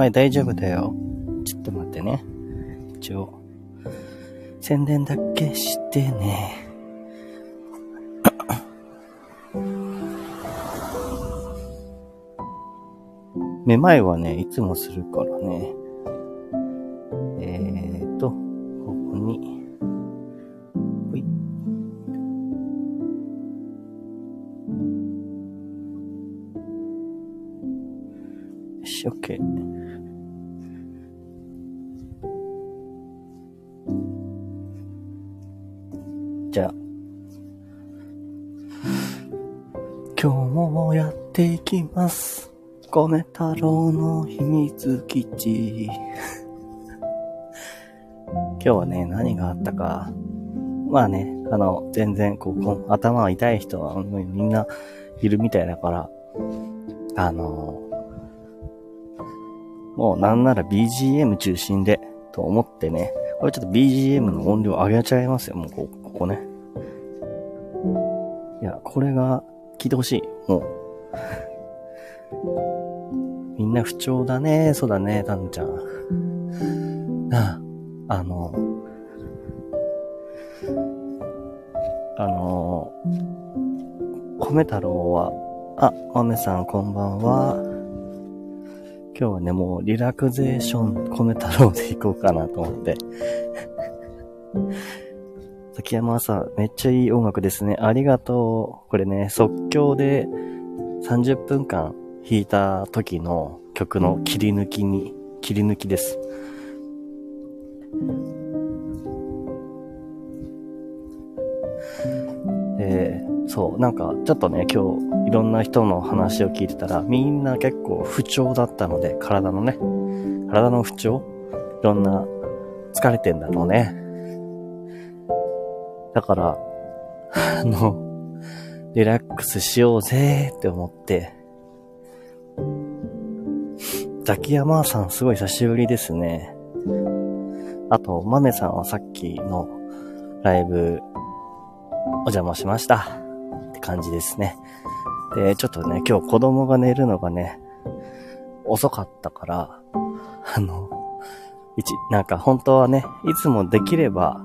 前大丈夫だよ。ちょっと待ってね。一応、宣伝だけしてね。めまいはね、いつもするからね。太郎の秘密基地。今日はね、何があったか。まあね、あの、全然、こう、こう頭痛い人はみんないるみたいだから、あの、もうなんなら BGM 中心で、と思ってね、これちょっと BGM の音量上げちゃいますよ、もうこここね。いや、これが聞いてほしい、もう。みんな不調だね、そうだね、たんちゃん。なあ、あの、あの、米太郎は、あ、豆さんこんばんは。今日はね、もうリラクゼーション米太郎で行こうかなと思って。崎山さん、めっちゃいい音楽ですね。ありがとう。これね、即興で30分間弾いた時の曲の切り抜きに、切り抜きです。で、そう、なんかちょっとね、今日いろんな人の話を聞いてたら、みんな結構不調だったので、体のね、体の不調いろんな疲れてんだろうね。だから、あの、リラックスしようぜって思って、ザキヤマーさんすごい久しぶりですね。あと、マメさんはさっきのライブお邪魔しましたって感じですね。で、ちょっとね、今日子供が寝るのがね、遅かったから、あの、一、なんか本当はね、いつもできれば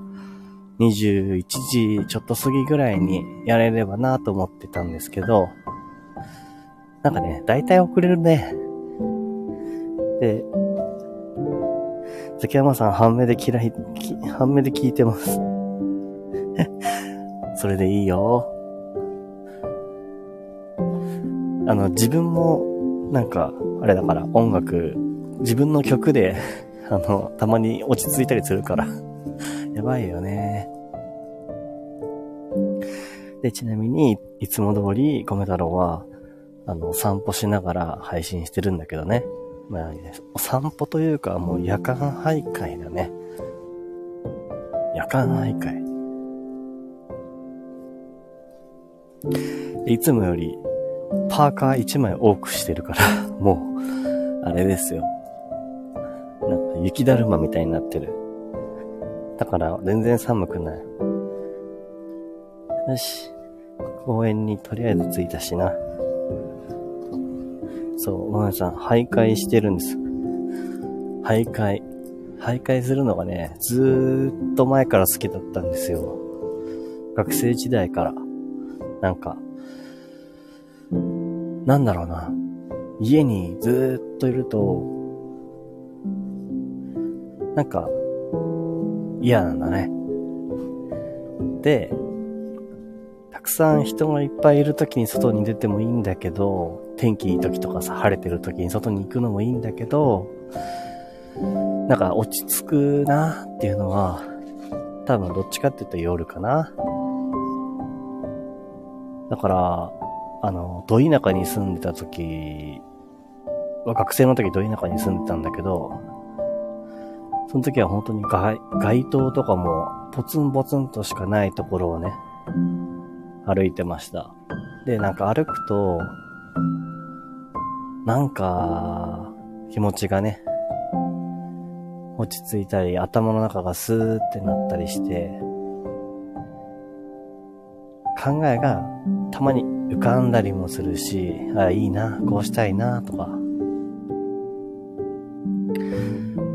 21時ちょっと過ぎぐらいにやれればなと思ってたんですけど、なんかね、だいたい遅れるね。で、崎山さん半目で嫌い、半目で聞いてます。それでいいよ。あの、自分も、なんか、あれだから、音楽、自分の曲で、あの、たまに落ち着いたりするから、やばいよね。で、ちなみに、いつも通り、米太郎は、あの、散歩しながら配信してるんだけどね。まあ、お散歩というか、もう夜間徘徊だね。夜間徘徊。いつもより、パーカー1枚多くしてるから、もう、あれですよ。なんか雪だるまみたいになってる。だから、全然寒くない。よし。公園にとりあえず着いたしな。そう、まめさん、徘徊してるんです。徘徊。徘徊するのがね、ずーっと前から好きだったんですよ。学生時代から。なんか、なんだろうな。家にずーっといると、なんか、嫌なんだね。で、たくさん人がいっぱいいる時に外に出てもいいんだけど、天気いい時とかさ、晴れてる時に外に行くのもいいんだけど、なんか落ち着くなっていうのは、多分どっちかっていうと夜かな。だから、あの、ど田舎に住んでた時、学生の時ど田舎に住んでたんだけど、その時は本当に街街灯とかもポツンポツンとしかないところをね、歩いてました。で、なんか歩くと、なんか、気持ちがね、落ち着いたり、頭の中がスーってなったりして、考えがたまに浮かんだりもするし、あいいな、こうしたいな、とか。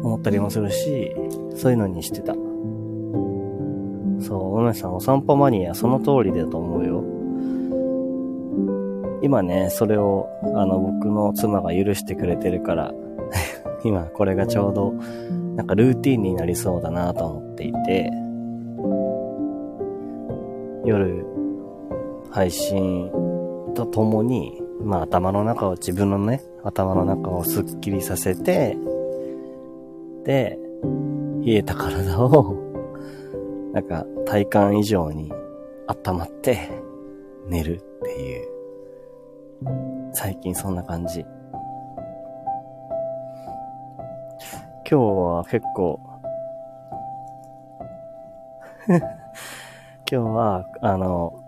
思ったりもするし、そういうのにしてた。そう、おめさんお散歩マニア、その通りだと思う。今ね、それを、あの、僕の妻が許してくれてるから 今これがちょうど、なんかルーティンになりそうだなと思っていて、夜、配信とともに、まあ頭の中を、自分のね、頭の中をスッキリさせて、で、冷えた体を、なんか体感以上に温まって寝るっていう。最近そんな感じ。今日は結構 今日は、あの、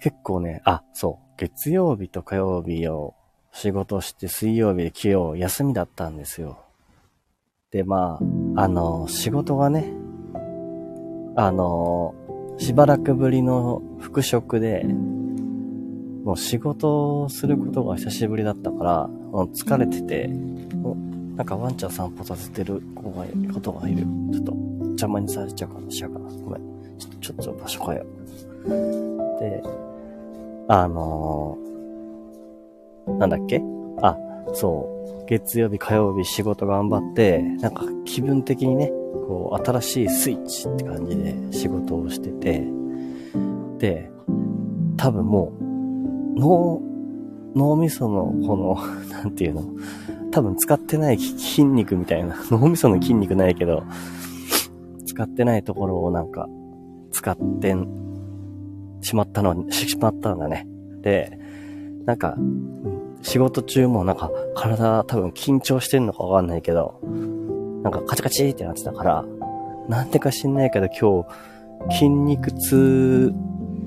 結構ね、あ、そう、月曜日と火曜日を仕事して水曜日で今日休みだったんですよ。で、まあ、あの、仕事がね、あの、しばらくぶりの復職で、もう仕事をすることが久しぶりだったから、もう疲れてて、なんかワンちゃん散歩させてる子がいる、ことがいる。ちょっと邪魔にされちゃうかもしれんかな。ごめん。ちょっと場所変えよう。で、あのー、なんだっけ？あ、そう。月曜日、火曜日仕事頑張って、なんか気分的にね、こう、新しいスイッチって感じで仕事をしてて、で、多分もう、脳、脳みその、この、なんていうの、多分使ってない筋肉みたいな、脳みその筋肉ないけど、使ってないところをなんか、使ってしまったの、しまったんだね。で、なんか、仕事中もなんか体多分緊張してんのかわかんないけど、なんかカチカチってなってたから、なんでか知んないけど今日筋肉痛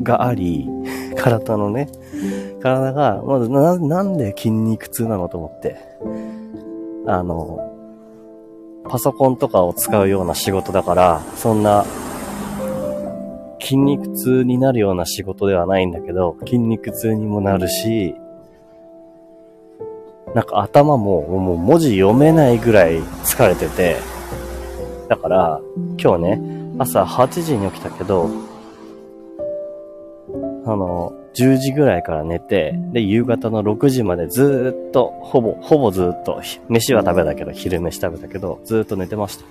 があり、体のね、体が、まずな、なんで筋肉痛なのと思って、あの、パソコンとかを使うような仕事だから、そんな筋肉痛になるような仕事ではないんだけど、筋肉痛にもなるし、なんか頭ももう文字読めないぐらい疲れてて、だから、今日ね、朝8時に起きたけど、あの、10時ぐらいから寝て、で、夕方の6時までずっと、ほぼ、ほぼずっと、飯は食べたけど、昼飯食べたけど、ずっと寝てました。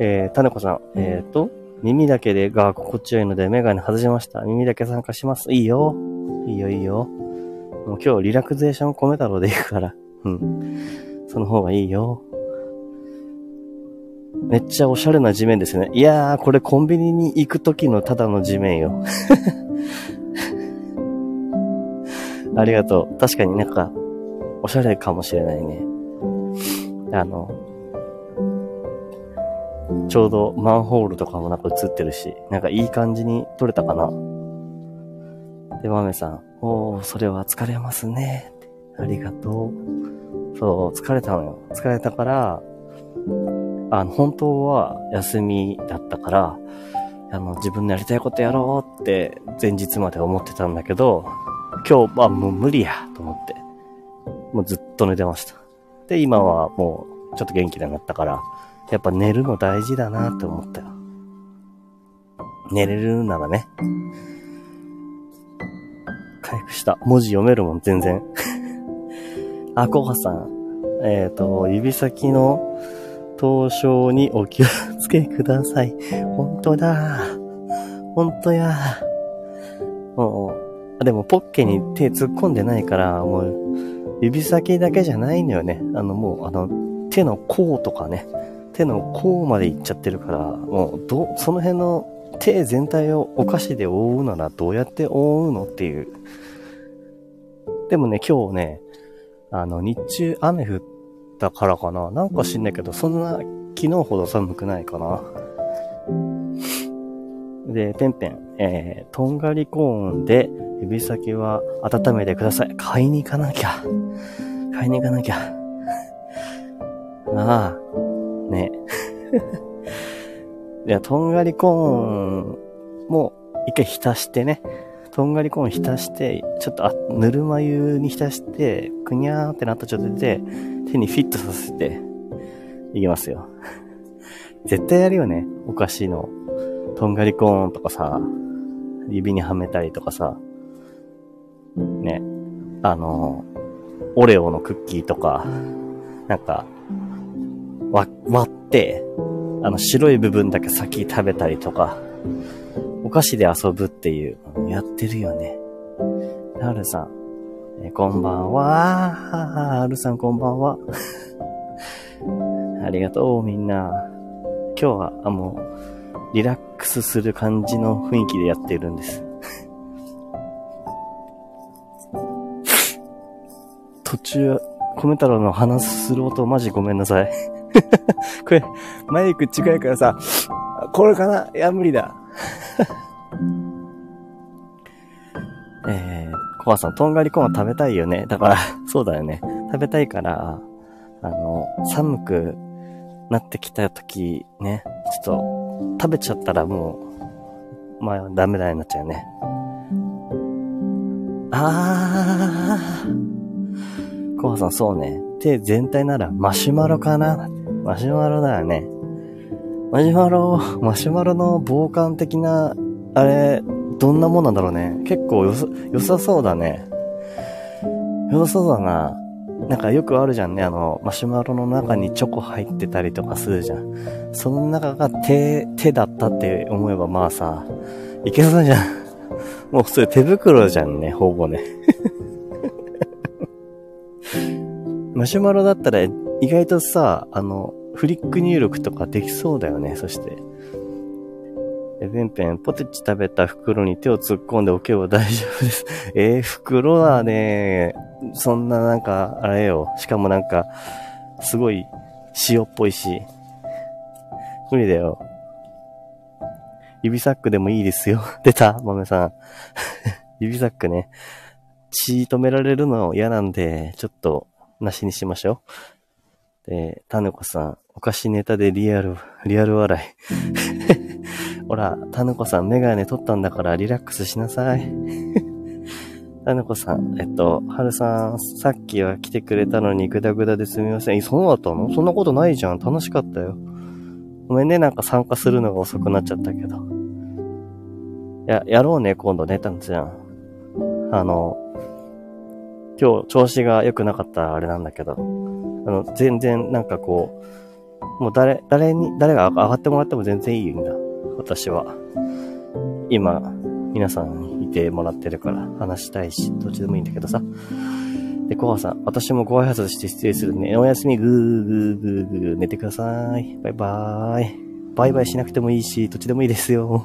えー、種子さん、えっ、ー、と、耳だけでが心地よいのでメガネ外しました。耳だけ参加します。いいよ。いいよ、いいよ。もう今日リラクゼーション込めたろでいくから。うん。その方がいいよ。めっちゃおしゃれな地面ですね。いやー、これコンビニに行く時のただの地面よ。ありがとう。確かになんか、おしゃれかもしれないね。あの、ちょうどマンホールとかもなんか映ってるし、なんかいい感じに撮れたかな。で、マメさん、おー、それは疲れますね。ありがとう。そう、疲れたのよ。疲れたから、あの、本当は休みだったから、あの、自分のやりたいことやろうって前日まで思ってたんだけど、今日はもう無理やと思って、もうずっと寝てました。で、今はもうちょっと元気になったから、やっぱ寝るの大事だなって思ったよ。寝れるならね。回復した。文字読めるもん、全然。あ、コハさん。えっ、ー、と、指先の凍傷にお気をつけください。本当だ。本当や。もう、でもポッケに手突っ込んでないから、もう、指先だけじゃないのよね。あの、もう、あの、手の甲とかね。手の甲まで行っちゃってるから、もう、ど、その辺の手全体をお菓子で覆うならどうやって覆うのっていう。でもね、今日ね、あの、日中雨降ったからかな。なんか知んないけど、そんな昨日ほど寒くないかな。で、ペンペン、えー、とんがりコーンで指先は温めてください。買いに行かなきゃ。買いに行かなきゃ。ああ、ね。いや、とんがりコーンも一回浸してね、とんがりコーン浸して、ちょっと、あ、ぬるま湯に浸して、くにゃーってなった状態で、手にフィットさせて、いきますよ。絶対やるよね。お菓子の、とんがりコーンとかさ、指にはめたりとかさ、ね、あの、オレオのクッキーとか、なんか、割って、あの白い部分だけ先食べたりとか、お菓子で遊ぶっていう、やってるよね。はるさん、えこんばんは。はるさんこんばんは。ありがとう、みんな。今日は、あ、もう、リラックスする感じの雰囲気でやっているんです。途中、米太郎の話する音マジごめんなさい。これ、マイク近いからさ、これかな？いや、無理だ。えー、コアさん、とんがりコーン食べたいよね。だから、そうだよね。食べたいから、あの、寒くなってきた時ね、ちょっと、食べちゃったらもう、まあ、ダメだになっちゃうね。あー。コアさん、そうね。手全体ならマシュマロかなマシュマロだよね。マシュマロ、マシュマロの防寒的な、あれ、どんなもんなんだろうね。結構よさ、良さそうだね。良さそうだな。なんかよくあるじゃんね。あの、マシュマロの中にチョコ入ってたりとかするじゃん。その中が手、手だったって思えばまあさ、いけそうじゃん。もう普通手袋じゃんね、ほぼね。マシュマロだったら意外とさ、あの、フリック入力とかできそうだよね、そして。え、ペンペン、ポテチ食べた袋に手を突っ込んでおけば大丈夫です。えー、袋はね、そんななんか、あれよ。しかもなんか、すごい塩っぽいし。無理だよ。指サックでもいいですよ。出た豆さん。指サックね。血止められるの嫌なんで、ちょっと、なしにしましょう。で、タヌコさん、お菓子ネタでリアル、リアル笑い。ほら、タヌコさんメガネ取ったんだからリラックスしなさい。タヌコさん、えっと、はるさん、さっきは来てくれたのにグダグダですみません。え、そうだったの？そんなことないじゃん。楽しかったよ。ごめんね、なんか参加するのが遅くなっちゃったけど。や、やろうね、今度ね、タヌちゃん。あの、今日調子が良くなかったあれなんだけど、あの、全然なんかこう、もう誰、誰に、誰が上がってもらっても全然いいんだ。私は。今、皆さんにいてもらってるから話したいし、どっちでもいいんだけどさ。で、コハさん、私もご挨拶して失礼するね。おやすみ、ぐーぐーぐーぐー、寝てください。バイバーイ。バイバイしなくてもいいし、どっちでもいいですよ。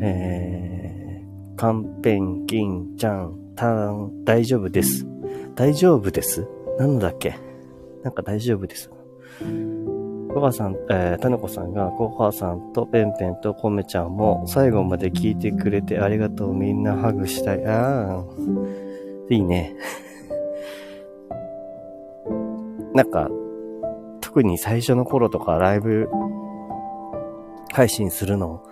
えーカンペン、ギン、ちゃん、タン、大丈夫です。大丈夫ですなんだっけなんか大丈夫です。コハさん、えー、タネコさんが、コハさんとペンペンとコメちゃんも最後まで聞いてくれてありがとう。みんなハグしたい。ああ、いいね。なんか、特に最初の頃とかライブ配信するの、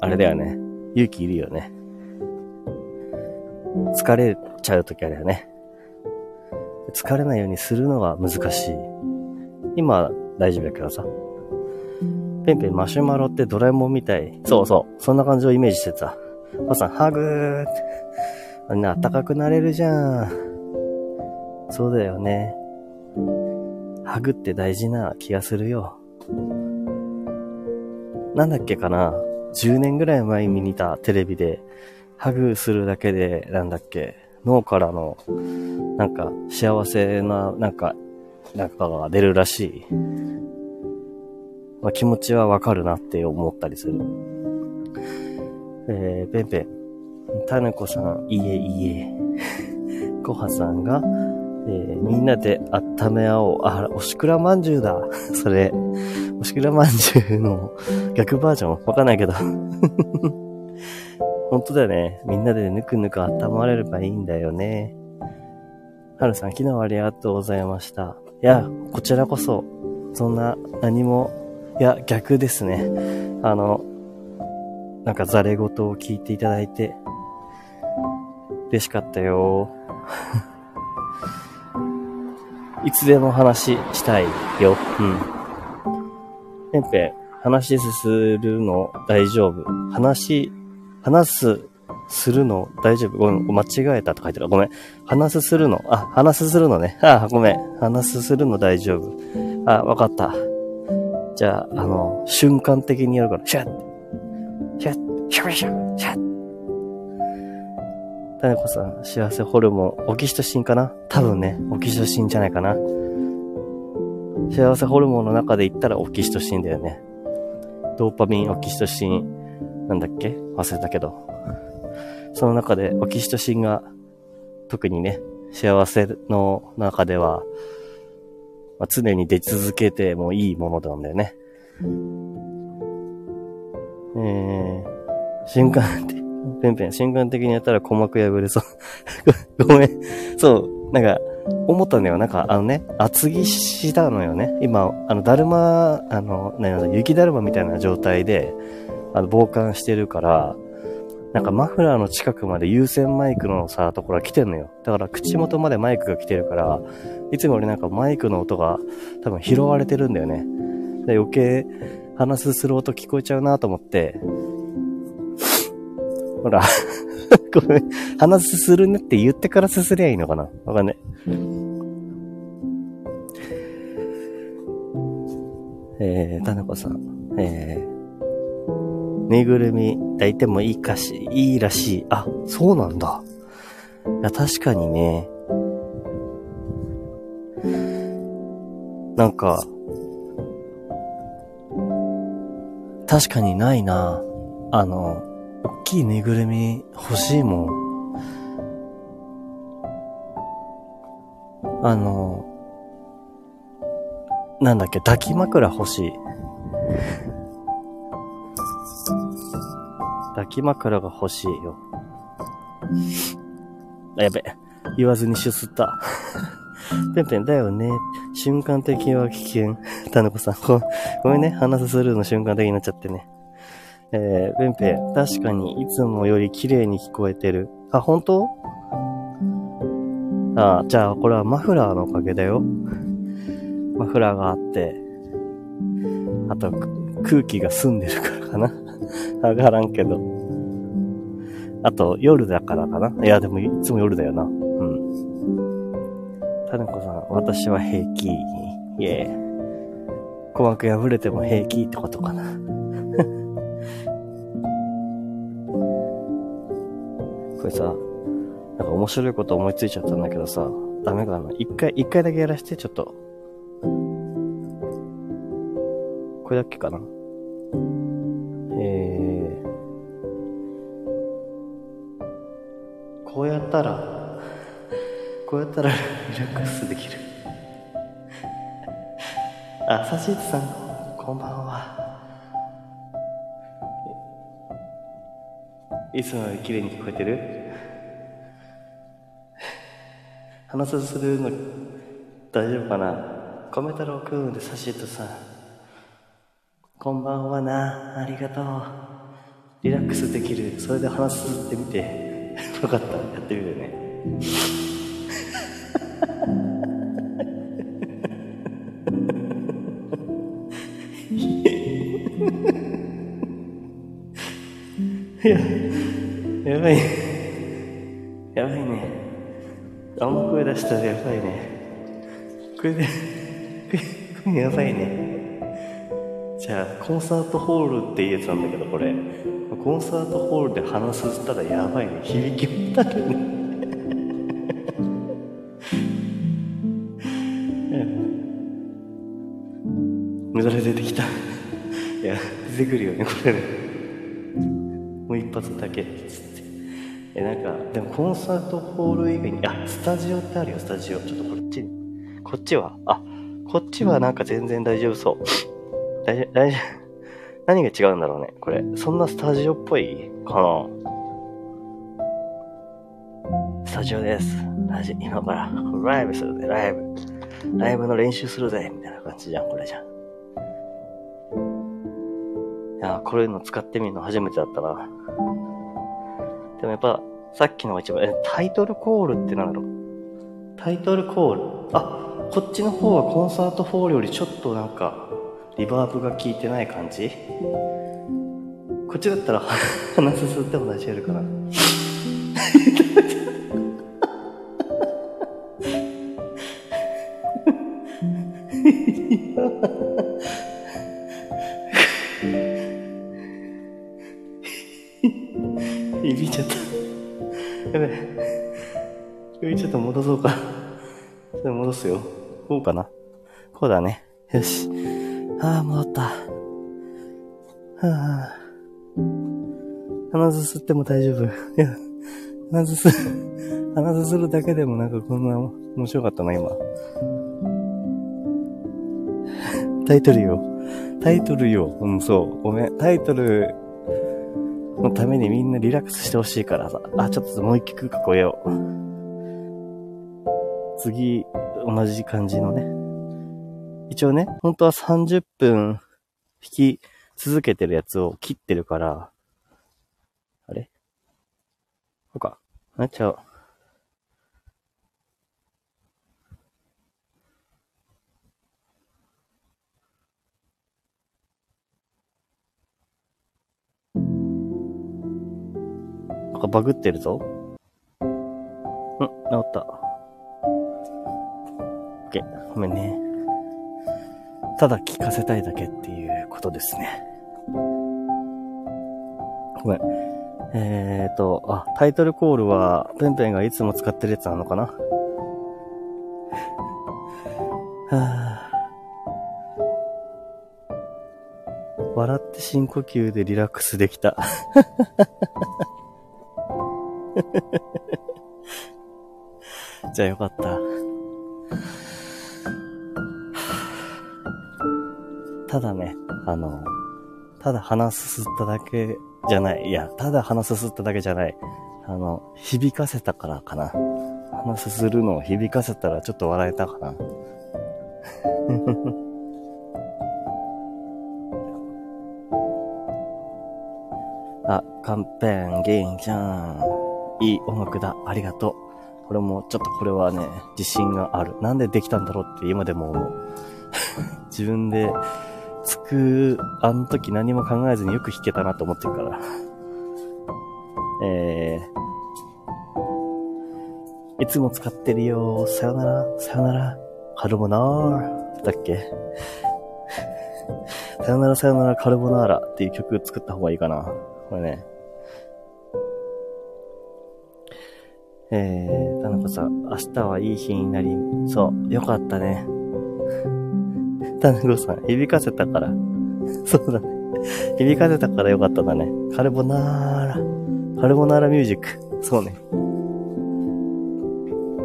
あれだよね。勇気いるよね。疲れちゃう時あるよね。疲れないようにするのが難しい。今、大丈夫だけどさ。ペンペンマシュマロってドラえもんみたい。そうそう。そんな感じをイメージしてた。母さん、ハグーって。みんな暖かくなれるじゃん。そうだよね。ハグって大事な気がするよ。なんだっけかな10年ぐらい前に見たテレビで、ハグするだけで、なんだっけ、脳からの、なんか、幸せな、なんか、なんかが出るらしい。まあ、気持ちはわかるなって思ったりする。えー、ペンペン。タネコさん、いえいえ。コハさんが、えー、みんなで温め合おう。あら、おしくらまんじゅうだ。それ。おしくらまんじゅうの逆バージョン？わかんないけど。本当だよね。みんなでぬくぬく温まれればいいんだよね。はるさん、昨日はありがとうございました。いや、こちらこそ、そんな何も、いや、逆ですね。あの、なんかザレ言を聞いていただいて、嬉しかったよ。いつでも話したいよ。うん。ペンペン、話するの大丈夫。話、話す、するの大丈夫？ごめん、間違えたと書いてる。ごめん。話すするの。あ、話すするのね。あ、ごめん。話すするの大丈夫。あ、わかった。じゃあ、あの、瞬間的にやるから、シャッシャッシャッシャッシャッ種子さん、幸せホルモン、オキシトシンかな？多分ね、オキシトシンじゃないかな。幸せホルモンの中で言ったらオキシトシンだよね。ドーパミン、オキシトシン、なんだっけ？忘れたけど。その中でオキシトシンが特にね、幸せの中では、まあ、常に出続けてもいいものなんだよね。えー、瞬間的、ペンペン、瞬間的にやったら鼓膜破れそう。ごめん。そう、なんか、思ったんだよ。なんか、あのね、厚着したのよね。今、あの、だるま、あの、ね、雪だるまみたいな状態で、あの、傍観してるから、なんかマフラーの近くまで有線マイクのさ、ところが来てんのよ。だから口元までマイクが来てるから、いつも俺なんかマイクの音が多分拾われてるんだよね。で余計話すする音聞こえちゃうなと思って、ほらごめん、話すするねって言ってからすすりゃいいのかな？わかんない。えー、田中さん、えー、ぬいぐるみ抱いてもいいかし、いいらしい。あ、そうなんだ。いや、確かにね、なんか、確かにないな。あの、大きいぬいぐるみ欲しいもん。あの、なんだっけ、抱き枕欲しい。抱き枕が欲しいよ。あ、やべ。言わずにしゅすった。ペンペンだよね。瞬間的は危険。タヌコさんご、めんね。話すスルーの瞬間的になっちゃってね。えー、ペンペン、確かにいつもより綺麗に聞こえてる。あ、本当？あ、じゃあこれはマフラーのおかげだよ。マフラーがあって、あと空気が澄んでるからかな。わからんけど。あと夜だからかな。いや、でもいつも夜だよな。うんタネコさん、私は平気。イェー。鼓膜破れても平気ってことかな。これさ、なんか面白いこと思いついちゃったんだけどさ、ダメかな。一回、一回だけやらして、ちょっと。これだっけかな。こうやったら、こうやったらリラックスできる。あさしつさんこんばんは。いつもより綺麗に聞こえてる？話さするの大丈夫かな？米太郎くんでさしとさん。こんばんはな。ありがとう。リラックスできる。それで話すってみて。よかったやってみるねいや、やばい。やばいね。あんま声出したらやばいね。これで、これやばいね。じゃあ、コンサートホールっていうやつなんだけど、これ。コンサートホールで話すったらやばいね。響きもたるね。無駄で出てきた。いや、出てくるよね、これね。もう一発だけつってえなんかでもコンサートホール以外にあスタジオってあるよスタジオちょっとこっちこっちは？あこっちはなんか全然大丈夫そう大丈夫大丈夫。何が違うんだろうねこれ。そんなスタジオっぽいかな？スタジオです。ラジ今からライブするぜライブ。ライブの練習するぜみたいな感じじゃんこれじゃん。いや、こういうの使ってみるの初めてだったな。でもやっぱ、さっきのが一番、え、タイトルコールってなんだろう？タイトルコール。あ、こっちの方はコンサートフォールよりちょっとなんか、リバーブが効いてない感じ？こっちだったら鼻すすっても大丈夫かな響いちゃった。やべえ。響いちゃった戻そうか。それ戻すよ。こうかな。こうだね。よし。ああ、戻った。はあ。鼻すすっても大丈夫。いや、鼻すす、鼻すするだけでもなんかこんな面白かったな、今。タイトルよ。タイトルよ。うん、そう。ごめん。タイトルのためにみんなリラックスしてほしいからさ。あ、ちょっともう一曲かこえよう。次、同じ感じのね。一応ね、本当は30分弾き続けてるやつを切ってるから、あれ？こうか。あ、ちゃう。なんかバグってるぞ。うん、治った。オッケー、ごめんね。ただ聞かせたいだけっていうことですね。ごめん。えーと、あ、タイトルコールは、ペンペンがいつも使ってるやつなのかな？はぁ。笑って深呼吸でリラックスできた。じゃあよかった。ただね、あの、ただ鼻すすっただけじゃない。いや、ただ鼻すすっただけじゃない。あの、響かせたからかな。鼻すするのを響かせたらちょっと笑えたかな。あ、カンペン、元気じゃん。いい音楽だ。ありがとう。これも、ちょっとこれはね、自信がある。なんでできたんだろうって今でも思う。自分で、つく、あの時何も考えずによく弾けたなと思ってるから。えー、いつも使ってるよ。さよなら、さよなら、カルボナーラ。だっけ さよならさよならカルボナーラっていう曲作った方がいいかな。これね。えー、田中さん、明日はいい日になり、そう、よかったね。田中さん、響かせたから。そうだね。響かせたからよかっただね。カルボナーラ。カルボナーラミュージック。そうね。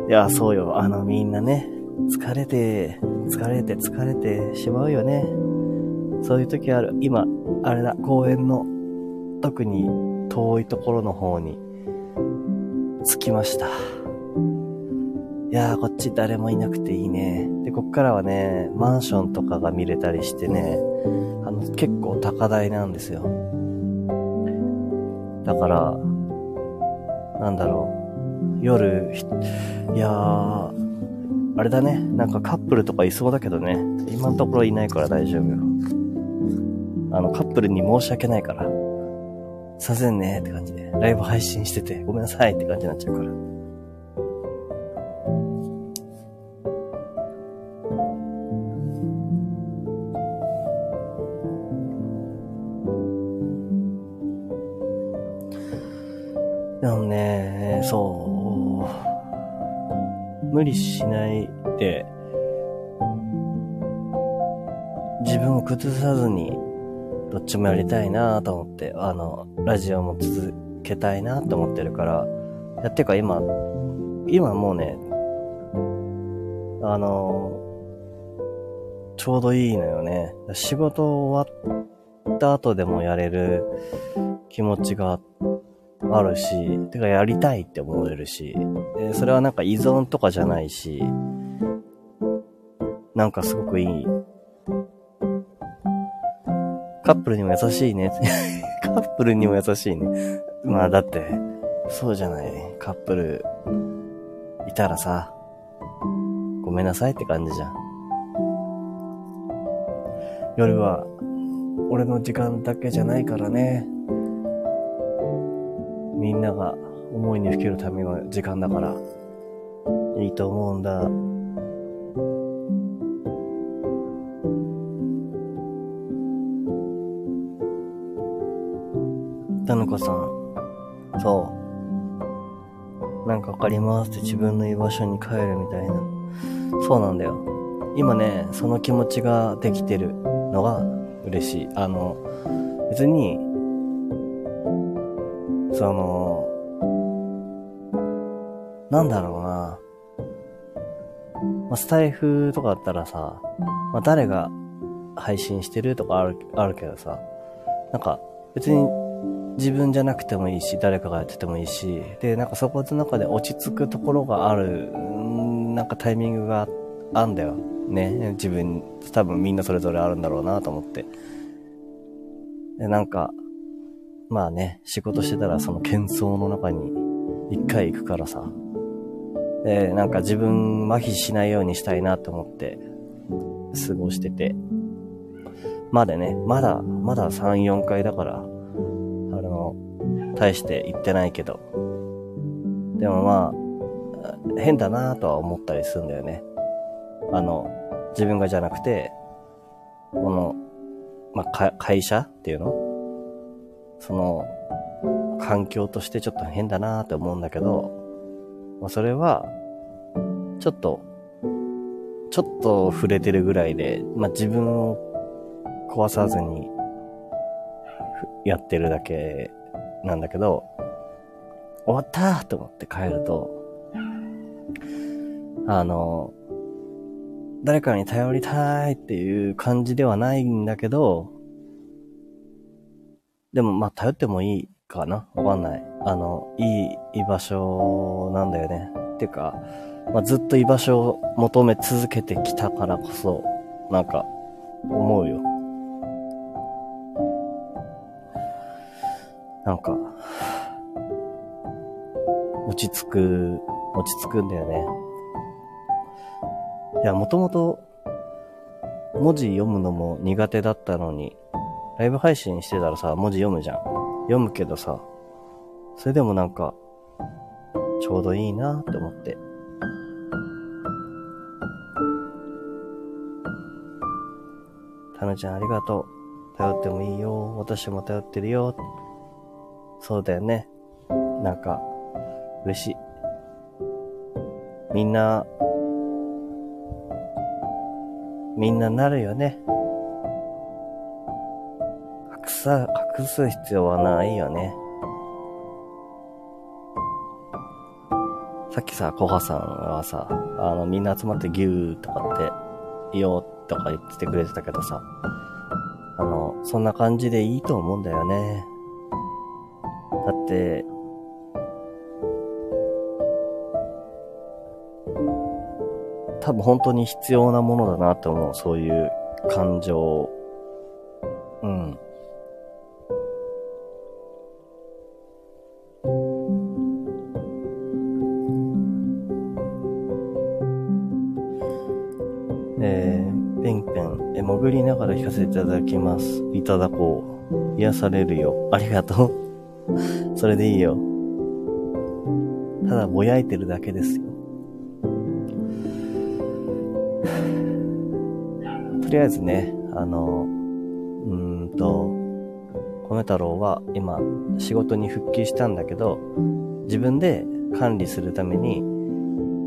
いや、そうよ。あの、みんなね、疲れて、疲れて、疲れてしまうよね。そういう時ある。今、あれだ、公園の特に遠いところの方に着きました。いやー、こっち誰もいなくていいね。で、こっからはね、マンションとかが見れたりしてね、あの、結構高台なんですよ。だから、なんだろう。夜、いやー、あれだね。なんかカップルとかいそうだけどね。今のところいないから大丈夫よ。あの、カップルに申し訳ないから。させんねって感じで、ライブ配信してて、ごめんなさいって感じになっちゃうから。無理しないで、自分を崩さずにどっちもやりたいなと思って、あの、ラジオも続けたいなと思ってるから、やってか今、今もうね、あの、ちょうどいいのよね。仕事終わった後でもやれる気持ちがあってあるし、てかやりたいって思えるし、でそれはなんか依存とかじゃないし、なんかすごくいいカップルにも優しいね。カップルにも優しいね。まあだって、そうじゃない。カップル、いたらさ、ごめんなさいって感じじゃん。夜は、俺の時間だけじゃないからね。みんなが思いにふけるための時間だから、いいと思うんだ。たのかさん、そう。なんかわかりますって自分の居場所に帰るみたいな。そうなんだよ。今ね、その気持ちができてるのが嬉しい。あの、別に、その、なんだろうな。まあ、スタイフとかだったらさ、まあ、誰が配信してるとかある、あるけどさ、なんか別に自分じゃなくてもいいし、誰かがやっててもいいし、で、なんかそこの中で落ち着くところがある、なんかタイミングがあんだよ。ね。自分、多分みんなそれぞれあるんだろうなと思って。で、なんか、まあね、仕事してたらその喧騒の中に一回行くからさ。で、なんか自分麻痺しないようにしたいなと思って過ごしてて。まだね、まだ、まだ3、4回だから、大して言ってないけど。でもまあ、変だなとは思ったりするんだよね。あの、自分がじゃなくて、この、まあ、会社っていうのその、環境としてちょっと変だなって思うんだけど、まあ、それは、ちょっと、ちょっと触れてるぐらいで、まあ、自分を壊さずにやってるだけなんだけど、終わったと思って帰ると、あの、誰かに頼りたいっていう感じではないんだけど、でもまあ頼ってもいいかなわかんない。あの、いい居場所なんだよね。っていうか、まあ、ずっと居場所を求め続けてきたからこそ、なんか、思うよ。なんか、落ち着く、落ち着くんだよね。いや、もともと、文字読むのも苦手だったのに、ライブ配信してたらさ、文字読むじゃん。読むけどさ、それでもなんか、ちょうどいいなって思って。タヌちゃんありがとう。頼ってもいいよ。私も頼ってるよ。そうだよね。なんか、嬉しい。みんな、みんななるよね。隠さ、隠す必要はないよね。さっきさ、コハさんはさ、あの、みんな集まってギューとかって、いよとか言ってくれてたけどさ、あの、そんな感じでいいと思うんだよね。だって、多分本当に必要なものだなって思う。そういう感情。うん。潜りながら弾かせていただきます。いただこう。癒されるよ。ありがとう。それでいいよ。ただぼやいてるだけですよ。とりあえずね、あの、うーんと、米太郎は今仕事に復帰したんだけど、自分で管理するために、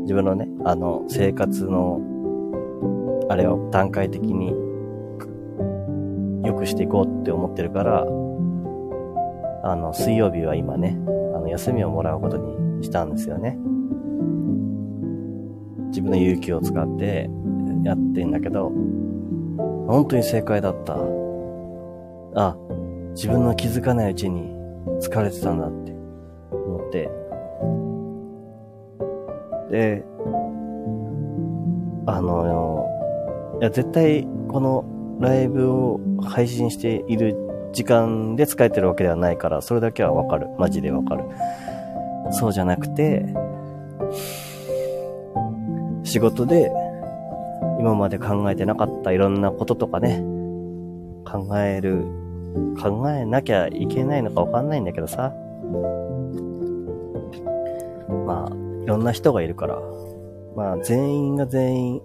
自分のね、あの、生活の、あれを段階的にくしていこうって思ってるから、あの、水曜日は今ね、あの、休みをもらうことにしたんですよね。自分の勇気を使ってやってんだけど、本当に正解だった。あ、自分の気づかないうちに疲れてたんだって思って。で、あの、いや、絶対このライブを配信している時間で疲れてるわけではないから、それだけはわかる。マジでわかる。そうじゃなくて、仕事で今まで考えてなかったいろんなこととかね、考える、考えなきゃいけないのかわかんないんだけどさ。まあ、いろんな人がいるから、まあ全員が全員、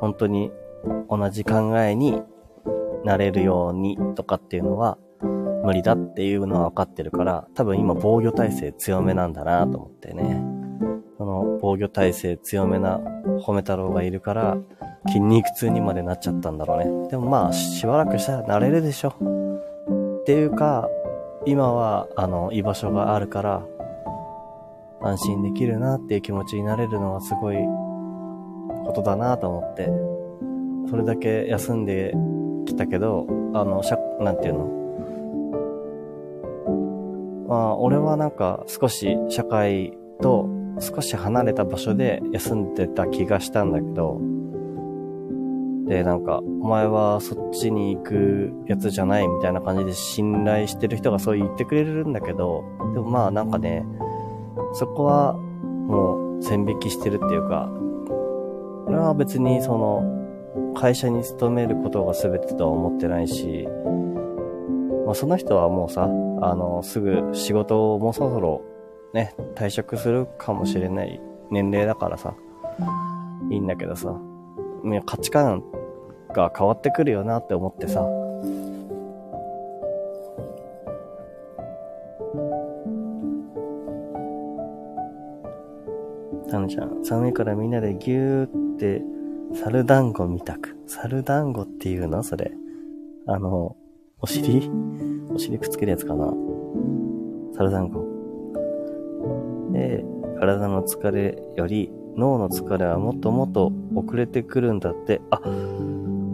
本当に同じ考えになれるようにとかっていうのは無理だっていうのは分かってるから、多分今防御体制強めなんだなと思ってね。その防御体制強めな褒め太郎がいるから、筋肉痛にまでなっちゃったんだろうね。でもまあ、しばらくしたら慣れるでしょ。っていうか、今は、あの、居場所があるから、安心できるなっていう気持ちになれるのはすごいことだなと思って、それだけ休んできたけど、あの、しゃ、なんていうの？まあ、俺はなんか少し社会と少し離れた場所で休んでた気がしたんだけど、で、なんか、お前はそっちに行くやつじゃないみたいな感じで信頼してる人がそう言ってくれるんだけど、でもまあなんかね、そこはもう線引きしてるっていうか、俺は別にその、会社に勤めることが全てとは思ってないし、まあその人はもうさ、あの、すぐ仕事をもうそろそろね、退職するかもしれない年齢だからさ、いいんだけどさ、価値観が変わってくるよなって思ってさ、タヌちゃん、寒いからみんなでギューって猿団子見たく。猿団子っていうの？それ。あの、お尻？お尻くっつけるやつかな？猿団子。で、体の疲れより脳の疲れはもっともっと遅れてくるんだって。あ、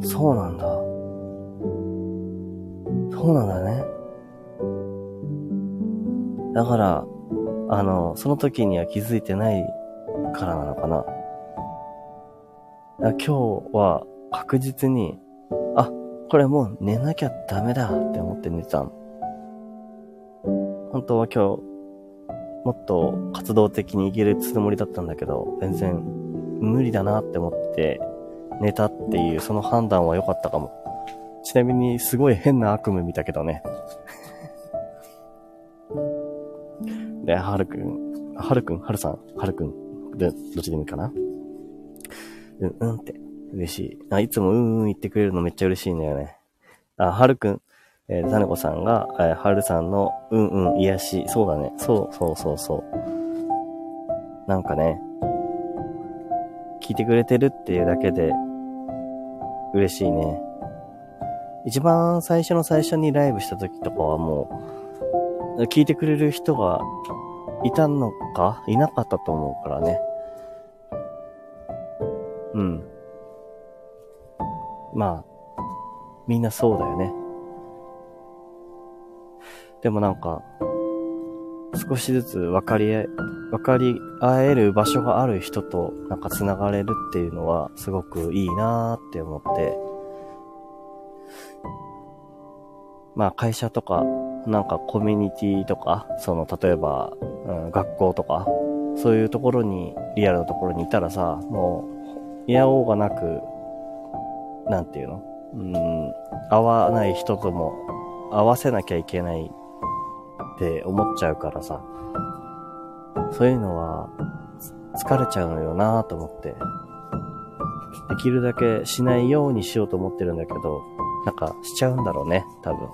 そうなんだ。そうなんだね。だから、あの、その時には気づいてないからなのかな。今日は確実に、あ、これもう寝なきゃダメだって思って寝てたの。本当は今日、もっと活動的にいけるつもりだったんだけど、全然無理だなって思って寝たっていうその判断は良かったかも。ちなみにすごい変な悪夢見たけどね。で、はるくん、はるくん、はるさん、はるくん、で、どっちでもいいかなうん、うんって。嬉しい。あ、いつもうんうん言ってくれるのめっちゃ嬉しいんだよね。あ、はるくん、えー、たねこさんが、えー、はるさんのうんうん癒し。そうだね。そうそうそうそう。なんかね、聞いてくれてるっていうだけで嬉しいね。一番最初の最初にライブした時とかはもう、聞いてくれる人がいたのかいなかったと思うからね。うん。まあ、みんなそうだよね。でもなんか、少しずつ分かり合分かり合える場所がある人となんか繋がれるっていうのはすごくいいなーって思って、まあ会社とか、なんかコミュニティとか、その例えば、うん、学校とか、そういうところに、リアルなところにいたらさ、もう、やおうがなく、なんていうの？うん、合わない人とも合わせなきゃいけないって思っちゃうからさ、そういうのは疲れちゃうのよなぁと思って、できるだけしないようにしようと思ってるんだけど、なんかしちゃうんだろうね、多分。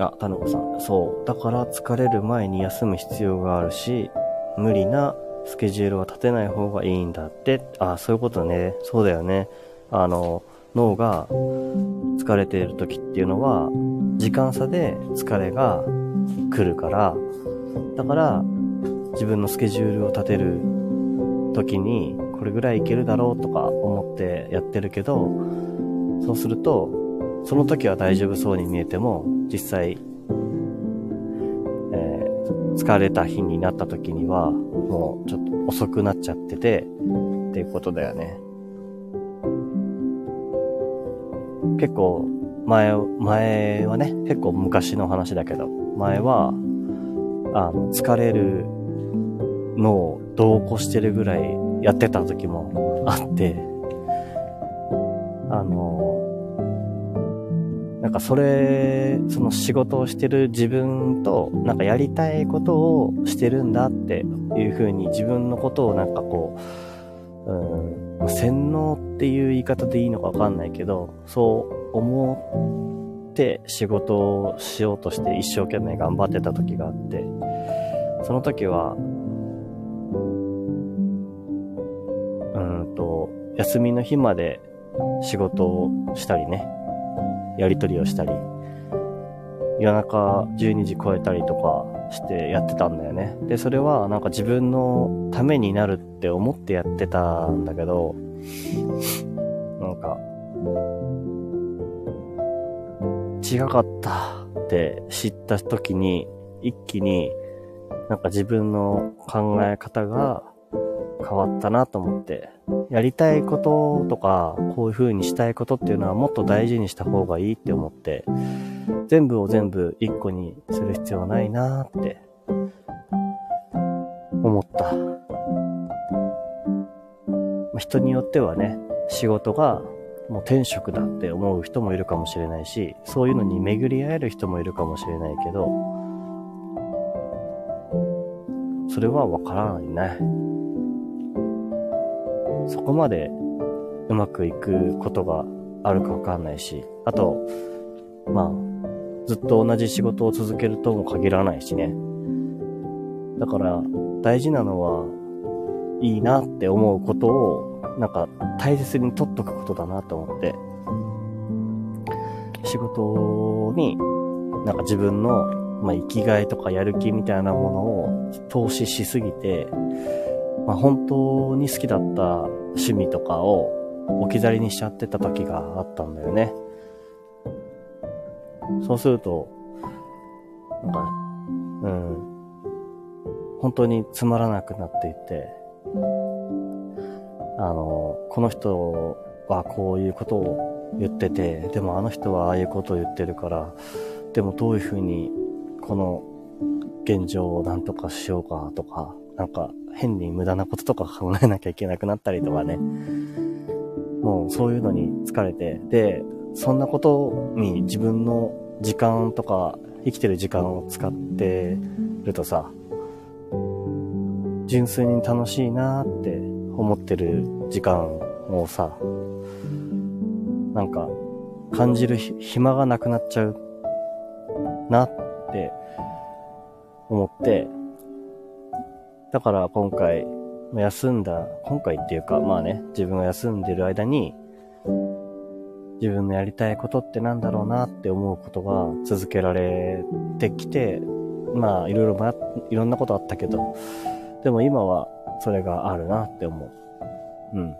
あ、たぬこさん。そう。だから疲れる前に休む必要があるし、無理なスケジュールは立てない方がいいんだって。ああ、そういうことね。そうだよね。あの、脳が疲れている時っていうのは、時間差で疲れが来るから、だから、自分のスケジュールを立てる時に、これぐらいいけるだろうとか思ってやってるけど、そうすると、その時は大丈夫そうに見えても、実際、疲れた日になった時には、もうちょっと遅くなっちゃってて、っていうことだよね。結構、前、前はね、結構昔の話だけど、前は、あの、疲れるのを同行してるぐらいやってた時もあって、あの、なんかそれ、その仕事をしてる自分と、なんかやりたいことをしてるんだっていう風に自分のことをなんかこう、うん、洗脳っていう言い方でいいのかわかんないけど、そう思って仕事をしようとして一生懸命頑張ってた時があって、その時は、うんと、休みの日まで仕事をしたりね、やり取りをしたり、夜中12時超えたりとかしてやってたんだよね。で、それはなんか自分のためになるって思ってやってたんだけど、なんか、違かったって知った時に、一気になんか自分の考え方が変わったなと思って、やりたいこととか、こういう風にしたいことっていうのはもっと大事にした方がいいって思って、全部を全部一個にする必要はないなーって思った。人によってはね、仕事がもう天職だって思う人もいるかもしれないし、そういうのに巡り合える人もいるかもしれないけど、それはわからないね。そこまでうまくいくことがあるかわかんないし、あと、まあ、ずっと同じ仕事を続けるとも限らないしね。だから、大事なのは、いいなって思うことを、なんか、大切に取っとくことだなと思って、仕事に、なんか自分の、まあ、生きがいとかやる気みたいなものを投資しすぎて、まあ、本当に好きだった趣味とかを置き去りにしちゃってた時があったんだよね。そうすると、なんか、うん、本当につまらなくなっていって、あの、この人はこういうことを言ってて、でもあの人はああいうことを言ってるから、でもどういうふうにこの現状をなんとかしようかとか、なんか変に無駄なこととか考えなきゃいけなくなったりとかね。もうそういうのに疲れて、で、そんなことに自分の時間とか生きてる時間を使ってるとさ、純粋に楽しいなって思ってる時間をさ、なんか感じる暇がなくなっちゃうなって思って、だから今回、休んだ、今回っていうか、まあね、自分が休んでる間に、自分のやりたいことってなんだろうなって思うことが続けられてきて、まあいろいろ、いろんなことあったけど、でも今はそれがあるなって思う。うん。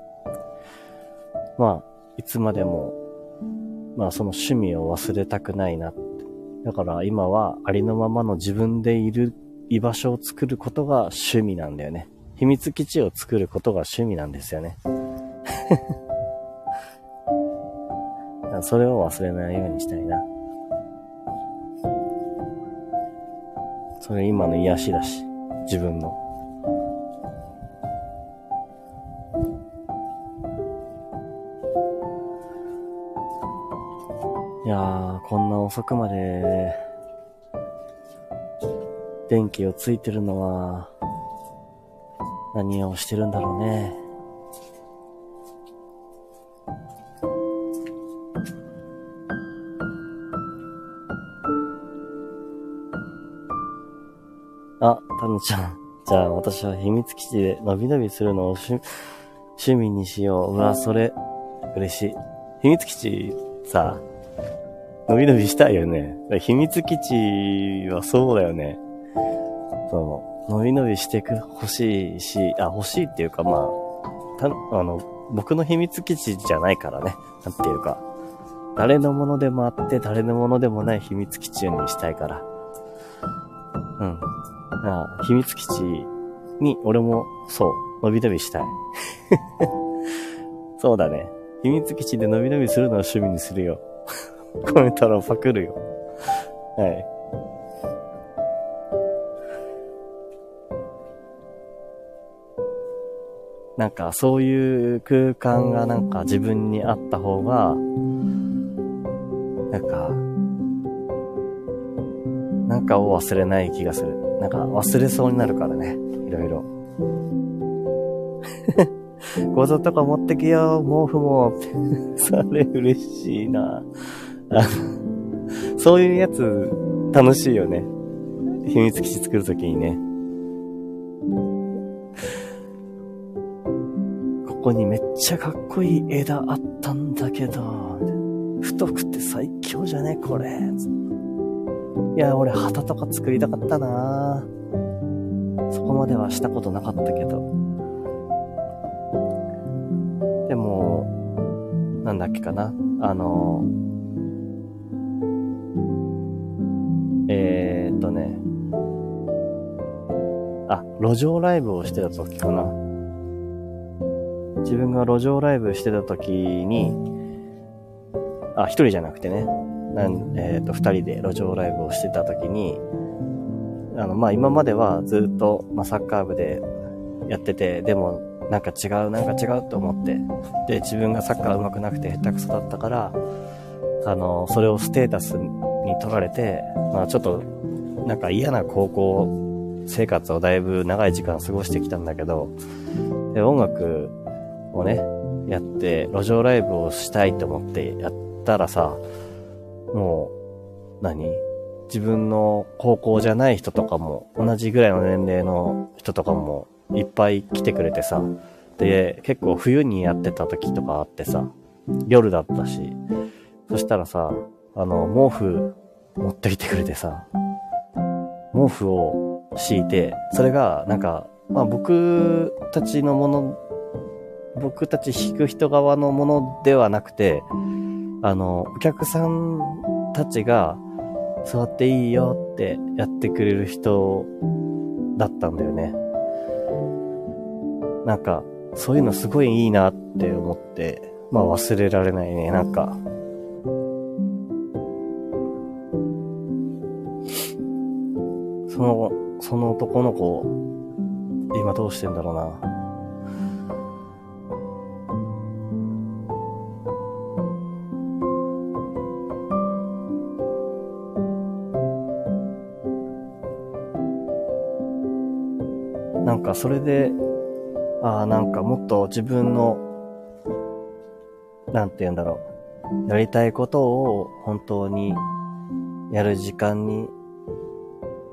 まあ、いつまでも、まあその趣味を忘れたくないなって。だから今はありのままの自分でいる居場所を作ることが趣味なんだよね。秘密基地を作ることが趣味なんですよね。それを忘れないようにしたいな。それ今の癒しだし、自分の。いやー、こんな遅くまで電気をついてるのは、何をしてるんだろうね。あ、タヌちゃん。じゃあ私は秘密基地でのびのびするのを趣趣味にしよう。うわ、それ、嬉しい。秘密基地さ、のびのびしたいよね。秘密基地はそうだよね。その、伸び伸びしてく、欲しいし、あ、欲しいっていうか、まあ、た、あの、僕の秘密基地じゃないからね。なんていうか、誰のものでもあって、誰のものでもない秘密基地にしたいから。うん。あ秘密基地に、俺も、そう、伸び伸びしたい。そうだね。秘密基地で伸び伸びするのを趣味にするよ。コメント欄パクるよ。はい。なんかそういう空間がなんか自分にあった方が、なんか、なんかを忘れない気がする。なんか忘れそうになるからね。いろいろ。ごぞとか持ってきよう、毛布も。それ嬉しいな。そういうやつ、楽しいよね。秘密基地作るときにね。ここにめっちゃかっこいい枝あったんだけど、太くて最強じゃねこれ。いや、俺旗とか作りたかったなそこまではしたことなかったけど。でも、なんだっけかな。あの、えー、っとね。あ、路上ライブをしてた時かな。自分が路上ライブしてた時に、あ、一人じゃなくてね。なん、えっ、ー、と、二人で路上ライブをしてた時に、あの、まあ、今まではずっと、まあ、サッカー部でやってて、でも、なんか違う、なんか違うと思って、で、自分がサッカー上手くなくて下手くそだったから、あの、それをステータスに取られて、まあ、ちょっと、なんか嫌な高校生活をだいぶ長い時間過ごしてきたんだけど、で、音楽をね、やって、路上ライブをしたいと思ってやったらさ、もう、何？自分の高校じゃない人とかも、同じぐらいの年齢の人とかもいっぱい来てくれてさ、で、結構冬にやってた時とかあってさ、夜だったし、そしたらさ、あの、毛布持ってきてくれてさ、毛布を敷いて、それがなんか、まあ僕たちのもの、僕たち引く人側のものではなくて、あの、お客さんたちが座っていいよってやってくれる人だったんだよね。なんか、そういうのすごいいいなって思って、まあ忘れられないね、なんか。その、その男の子、今どうしてんだろうな。それで、ああ、なんかもっと自分の、なんて言うんだろう。やりたいことを本当にやる時間に、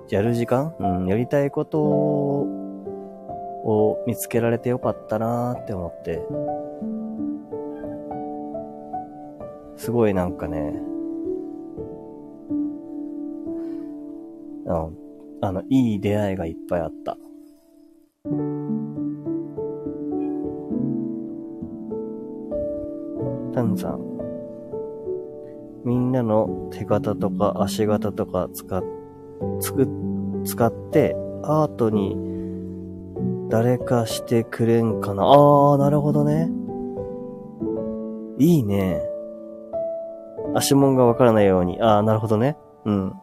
やる時間？うん、やりたいことを見つけられてよかったなーって思って、すごいなんかね、うん、あの、いい出会いがいっぱいあった。の手形とか足形とか使っ、つく、使ってアートに誰かしてくれんかな。あー、なるほどね。いいね。足紋がわからないように。あー、なるほどね。うん。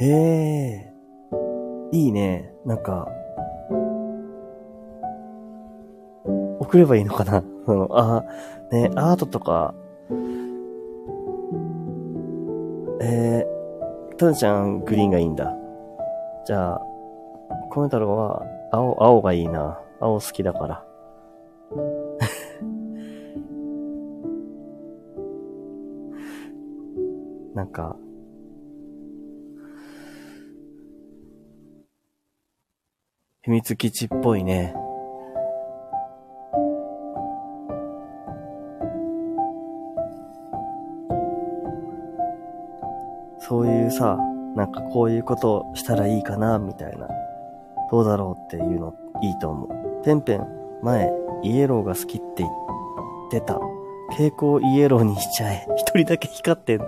へえ。いいね。なんか、送ればいいのかな その、あ、ね、アートとか、タンちゃんグリーンがいいんだ。じゃあ、コメ太郎は、青、青がいいな。青好きだから。なんか、秘密基地っぽいね。さ、なんかこういうことをしたらいいかな、みたいな。どうだろうっていうのいいと思う。ペンペン、前、イエローが好きって言ってた。蛍光イエローにしちゃえ。一人だけ光ってんの。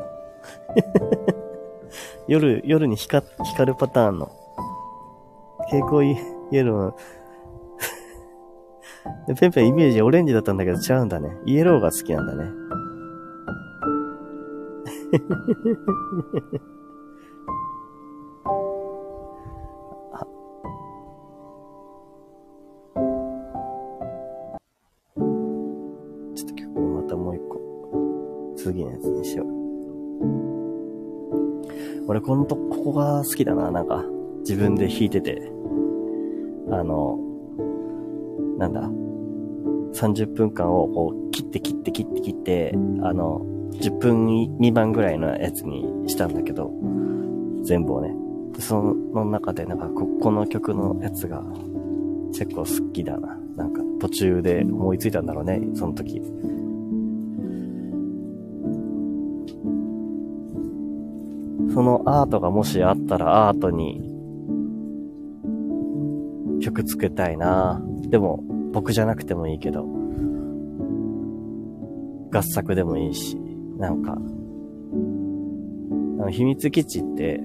夜、夜に光、光るパターンの。蛍光イエロー。ペンペンイメージオレンジだったんだけど違うんだね。イエローが好きなんだね。次のやつにしよう。俺このと、ここが好きだな、なんか、自分で弾いてて。あの、なんだ、30分間をこう、切って切って切って切って、あの、10分未満ぐらいのやつにしたんだけど、全部をね。その中でなんかこ、この曲のやつが結構好きだな。なんか途中で思いついたんだろうね、その時。のアートがもしあったらアートに曲つけたいな。でも僕じゃなくてもいいけど、合作でもいいし、なんか、あの秘密基地って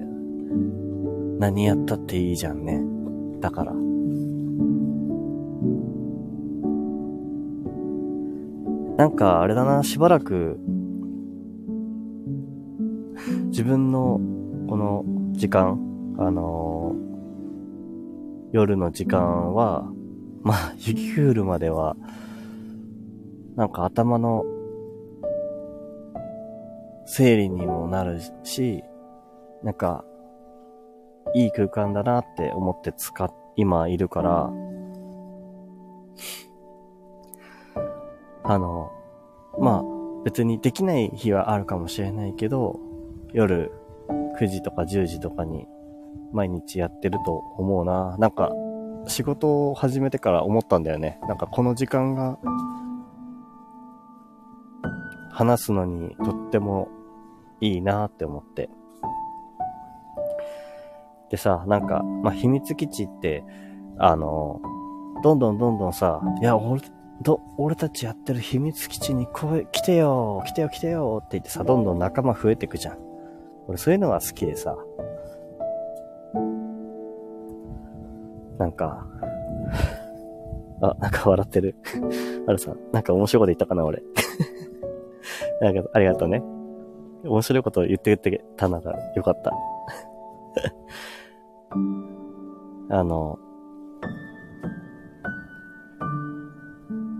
何やったっていいじゃんね。だから。なんかあれだな、しばらく自分のこの時間、あのー、夜の時間は、まあ、雪降るまでは、なんか頭の整理にもなるし、なんか、いい空間だなって思って使っ、今いるから、あの、まあ、別にできない日はあるかもしれないけど、夜9時とか10時とかに毎日やってると思うな。なんか、仕事を始めてから思ったんだよね。なんかこの時間が、話すのにとってもいいなって思って。でさ、なんか、まあ、秘密基地って、あの、どんどんどんどんさ、いや、俺、ど、俺たちやってる秘密基地に来来てよ来てよ来てよって言ってさ、どんどん仲間増えてくじゃん。俺そういうのが好きでさ。なんか、あ、なんか笑ってる。あるさん、なんか面白いこと言ったかな、俺。なんか、ありがとうね。面白いこと言って言ってたならよかった。あの、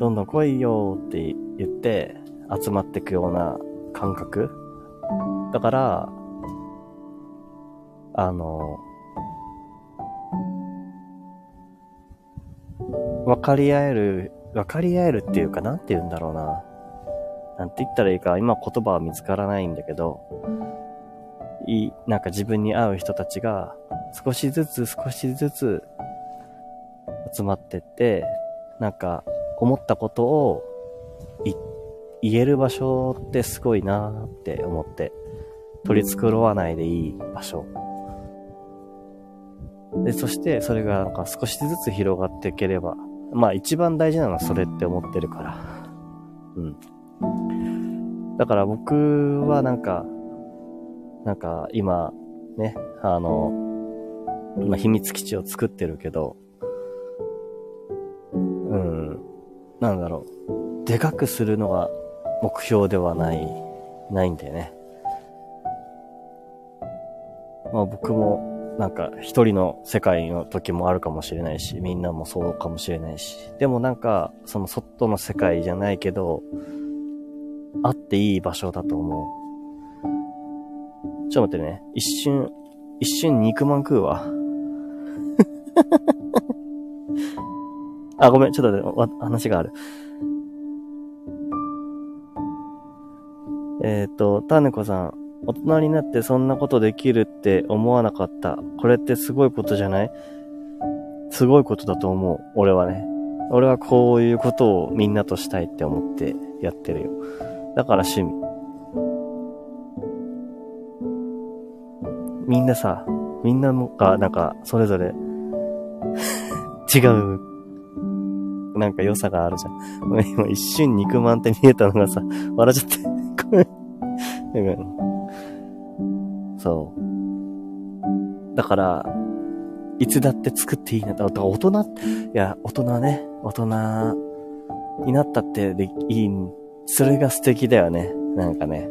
どんどん来いよって言って集まってくような感覚？だから、あの、分かり合える、分かり合えるっていうか、なんて言うんだろうな。なんて言ったらいいか、今言葉は見つからないんだけど、いい、なんか自分に合う人たちが、少しずつ少しずつ集まってって、なんか思ったことを言える場所ってすごいなーって思って、取り繕わないでいい場所。で、そしてそれがなんか少しずつ広がっていければ、まあ一番大事なのはそれって思ってるから。うん。だから僕はなんか、なんか今、ね、あの、今秘密基地を作ってるけど、うん、なんだろう。でかくするのが目標ではない、ないんだよね。まあ僕もなんか一人の世界の時もあるかもしれないし、みんなもそうかもしれないし。でもなんか、その外の世界じゃないけど、あっていい場所だと思う。ちょっと待ってね。一瞬、一瞬肉まん食うわ。あ、ごめん、ちょっと待って、話がある。えっ、ー、と、タネコさん、大人になってそんなことできるって思わなかった。これってすごいことじゃない？すごいことだと思う。俺はね。俺はこういうことをみんなとしたいって思ってやってるよ。だから趣味。みんなさ、みんながなんかそれぞれ 違うなんか良さがあるじゃん。今一瞬肉まんって見えたのがさ、笑っちゃって。ごめん。そう。だから、いつだって作っていいなと。大人、いや、大人ね、大人になったってでいい、それが素敵だよね。なんかね。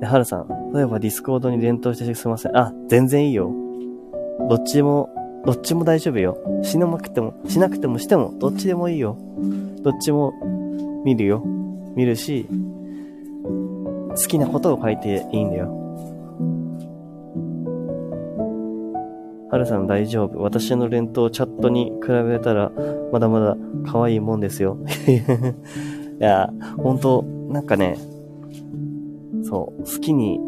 で、はるさん、例えば Discord に連投してすいません。あ、全然いいよ。どっちも、どっちも大丈夫よ。しなくても、しなくてもしても、どっちでもいいよ。どっちも見るよ。見るし、好きなことを書いていいんだよ。はるさん大丈夫。私の連投チャットに比べたら、まだまだ可愛いもんですよ。いや、ほんと、なんかね、そう、好きに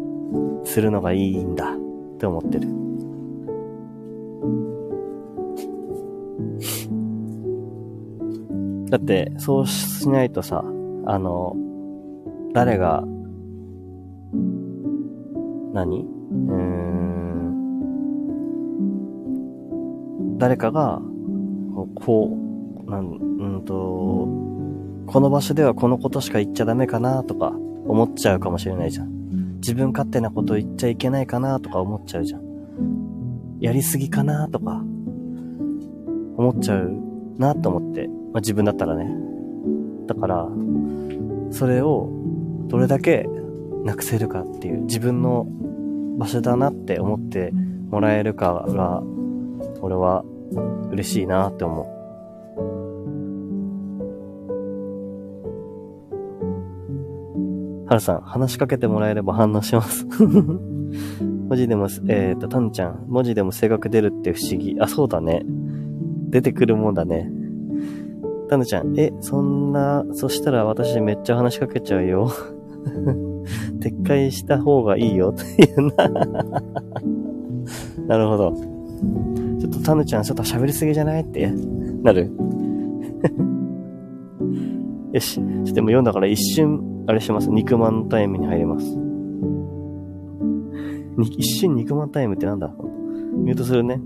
するのがいいんだって思ってる。だって、そうしないとさ、あの、誰が、何？うーん、誰かが、こう、なん、うんと、この場所ではこのことしか言っちゃダメかなとか思っちゃうかもしれないじゃん。自分勝手なこと言っちゃいけないかなとか思っちゃうじゃん。やりすぎかなとか思っちゃうなと思って。まあ、自分だったらね。だから、それをどれだけなくせるかっていう自分の場所だなって思ってもらえるかが、俺は嬉しいなって思う。はるさん、話しかけてもらえれば反応します 文字でも、えっ、ー、と、たんちゃん、文字でも性格出るって不思議。あ、そうだね。出てくるもんだね。たぬちゃん、え、そんな、そしたら私めっちゃ話しかけちゃうよ。撤回した方がいいよ、っていうな。なるほど。ちょっとたぬちゃん、ちょっと喋りすぎじゃない？ってなる よし。ちょっとも読んだから一瞬、あれします。肉まんタイムに入ります。一瞬肉まんタイムってなんだ？ミュートするね。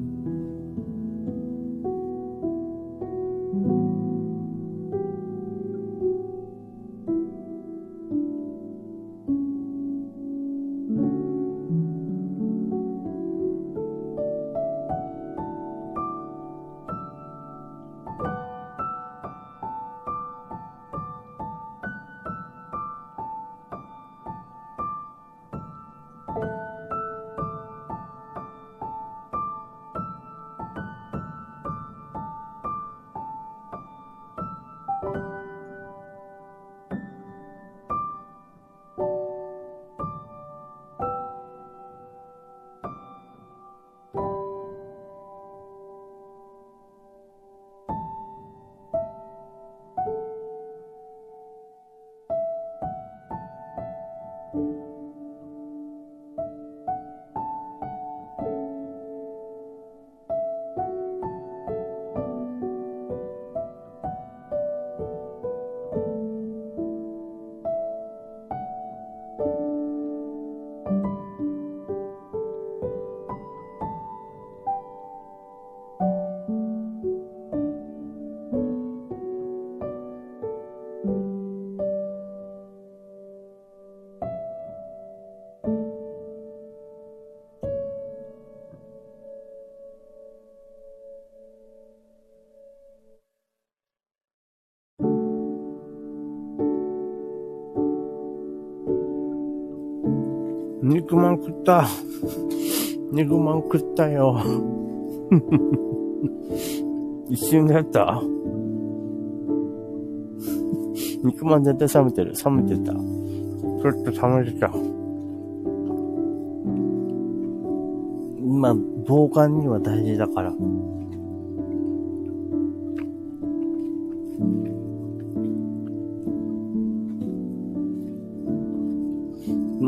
肉まん食った。肉まん食ったよ。一瞬でやった肉まん絶対冷めてる。冷めてた。ちょっと冷めてた。まあ、防寒には大事だから。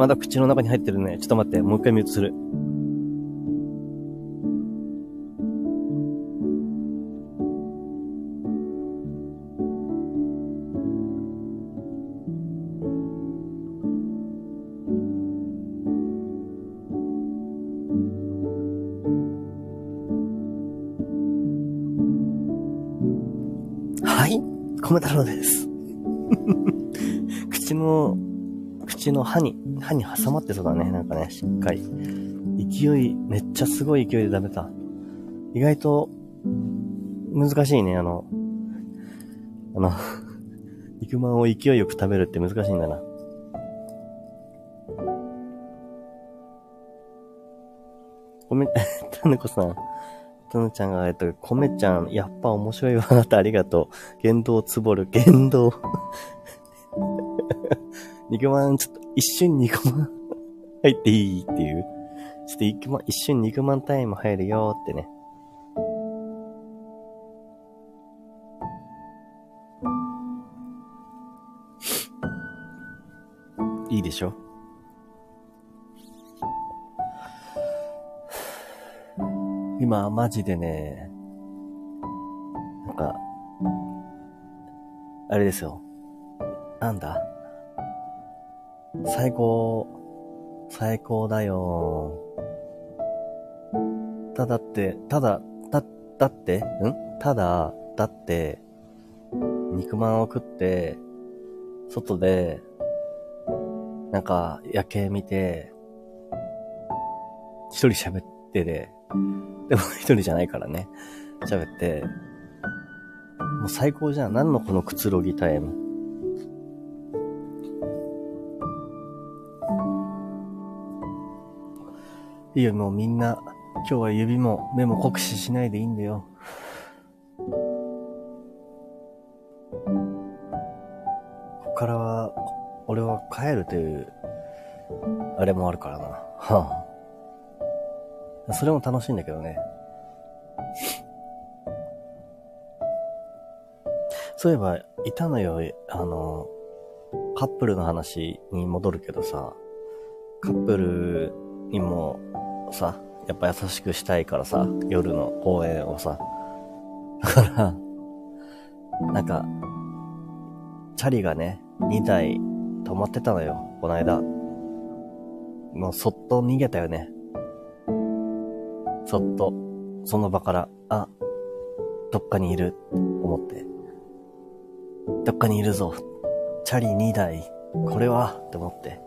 まだ口の中に入ってるね。ちょっと待って、もう一回ミュートする。はい、米太郎です。口の、口の歯に歯に挟まってそうだね。なんかね、しっかり。勢い、めっちゃすごい勢いで食べた。意外と、難しいね、あの、あの、肉まんを勢いよく食べるって難しいんだな。ごめん、たぬこさん。たぬちゃんが、えっと、米ちゃん、やっぱ面白いわ、あなたありがとう。言動つぼる、言動。肉まん、ちょっと、一瞬肉まん 入っていいっていう。ちょっと肉まん、一瞬肉まんタイム入るよってね。いいでしょ？今、マジでね、なんか、あれですよ。なんだ？最高、最高だよ。ただって、ただ、た、だって、ん？ただ、だって、肉まんを食って、外で、なんか、夜景見て、一人喋ってで、でも 一人じゃないからね。喋って、もう最高じゃん。何のこのくつろぎタイム？いいよ、もうみんな、今日は指も目も酷使しないでいいんだよ。こっからは、俺は帰るという、あれもあるからな。はあ。それも楽しいんだけどね。そういえば、いたのよ、あの、カップルの話に戻るけどさ、カップルにもさ、やっぱ優しくしたいからさ、夜の公園をさ。だから、なんか、チャリがね、2台止まってたのよ、この間。もうそっと逃げたよね。そっと、その場から、あ、どっかにいる、思って。どっかにいるぞ。チャリ2台、これは、って思って。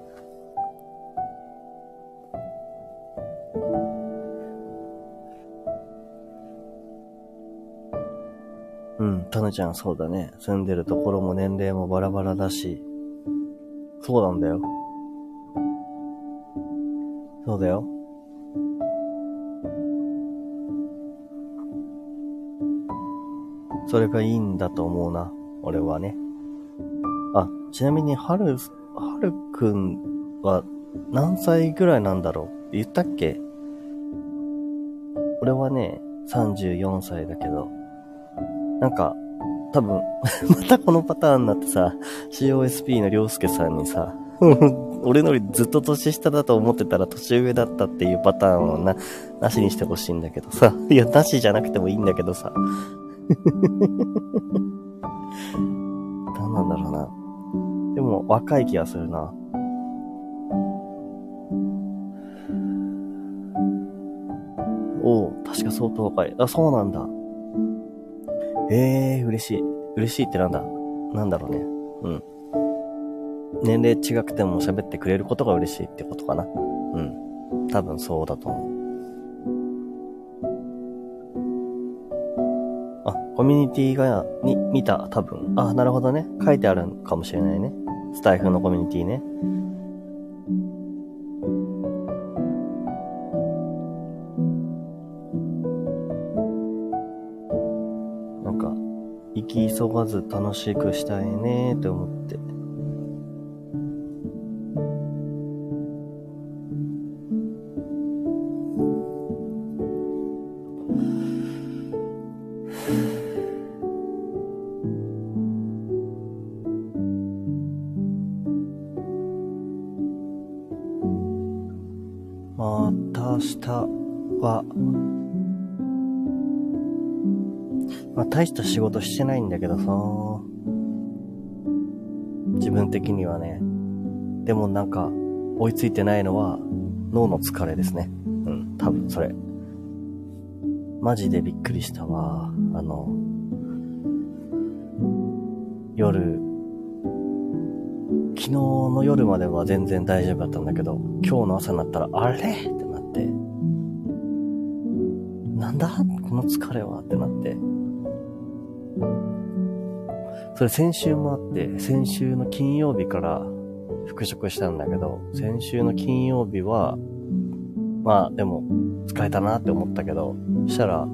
タヌちゃんそうだね。住んでるところも年齢もバラバラだし。そうなんだよ。そうだよ。それがいいんだと思うな。俺はね。あ、ちなみに、はる、はるくんは何歳ぐらいなんだろう？言ったっけ？俺はね、34歳だけど、なんか、多分 またこのパターンになってさ、COSP のりょうすけさんにさ、俺のよりずっと年下だと思ってたら年上だったっていうパターンをな、なしにしてほしいんだけどさ。いや、なしじゃなくてもいいんだけどさ。何なんだろうな。でも、若い気がするな。おお、確か相当若い。あ、そうなんだ。ええー、嬉しい。嬉しいってなんだ？なんだろうね。うん。年齢違くても喋ってくれることが嬉しいってことかな。うん。多分そうだと思う。あ、コミュニティが、に、見た、多分。あ、なるほどね。書いてあるかもしれないね。スタイフのコミュニティね。急がず楽しくしたいねって思って。大した仕事してないんだけどさ。自分的にはね。でもなんか、追いついてないのは、脳の疲れですね。うん、多分それ。マジでびっくりしたわ。あの、夜、昨日の夜までは全然大丈夫だったんだけど、今日の朝になったら、あれ？それ先週もあって、先週の金曜日から復職したんだけど、先週の金曜日は、まあでも疲れたなって思ったけど、そしたら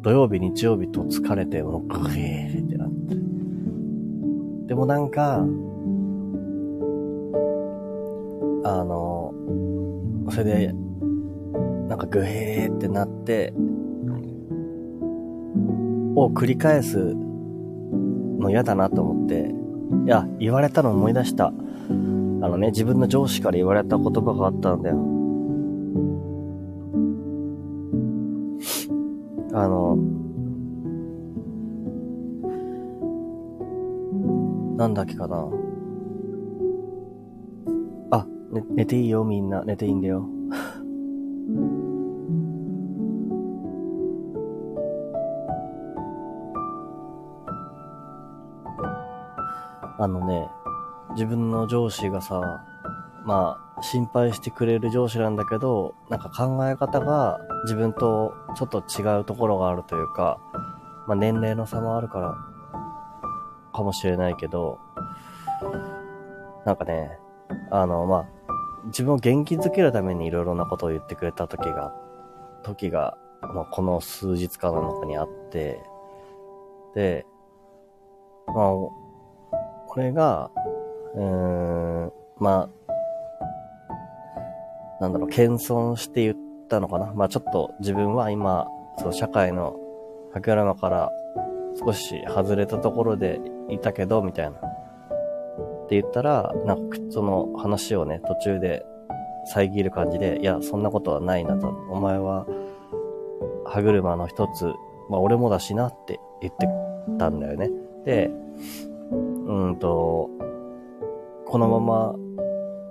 土曜日、日曜日と疲れて、もうグーってなって。でもなんか、あの、それで、なんかグヘーってなって、を繰り返すの嫌だなと思って、いや、言われたの思い出した。あのね、自分の上司から言われた言葉があったんだよ。あの、なんだっけかな。あ、ね、寝ていいよみんな。寝ていいんだよ。あのね、自分の上司がさ、まあ、心配してくれる上司なんだけど、なんか考え方が自分とちょっと違うところがあるというか、まあ年齢の差もあるから、かもしれないけど、なんかね、あの、まあ、自分を元気づけるためにいろいろなことを言ってくれた時が、時が、まあ、この数日間の中にあって、で、まあ、これが、うーん、まあ、なんだろう、謙遜して言ったのかな。まあちょっと自分は今、そう、社会の歯車から少し外れたところでいたけど、みたいな。って言ったら、なんかその話をね、途中で遮る感じで、いや、そんなことはないなと。お前は歯車の一つ、まあ俺もだしなって言ってたんだよね。で、うんと、このまま、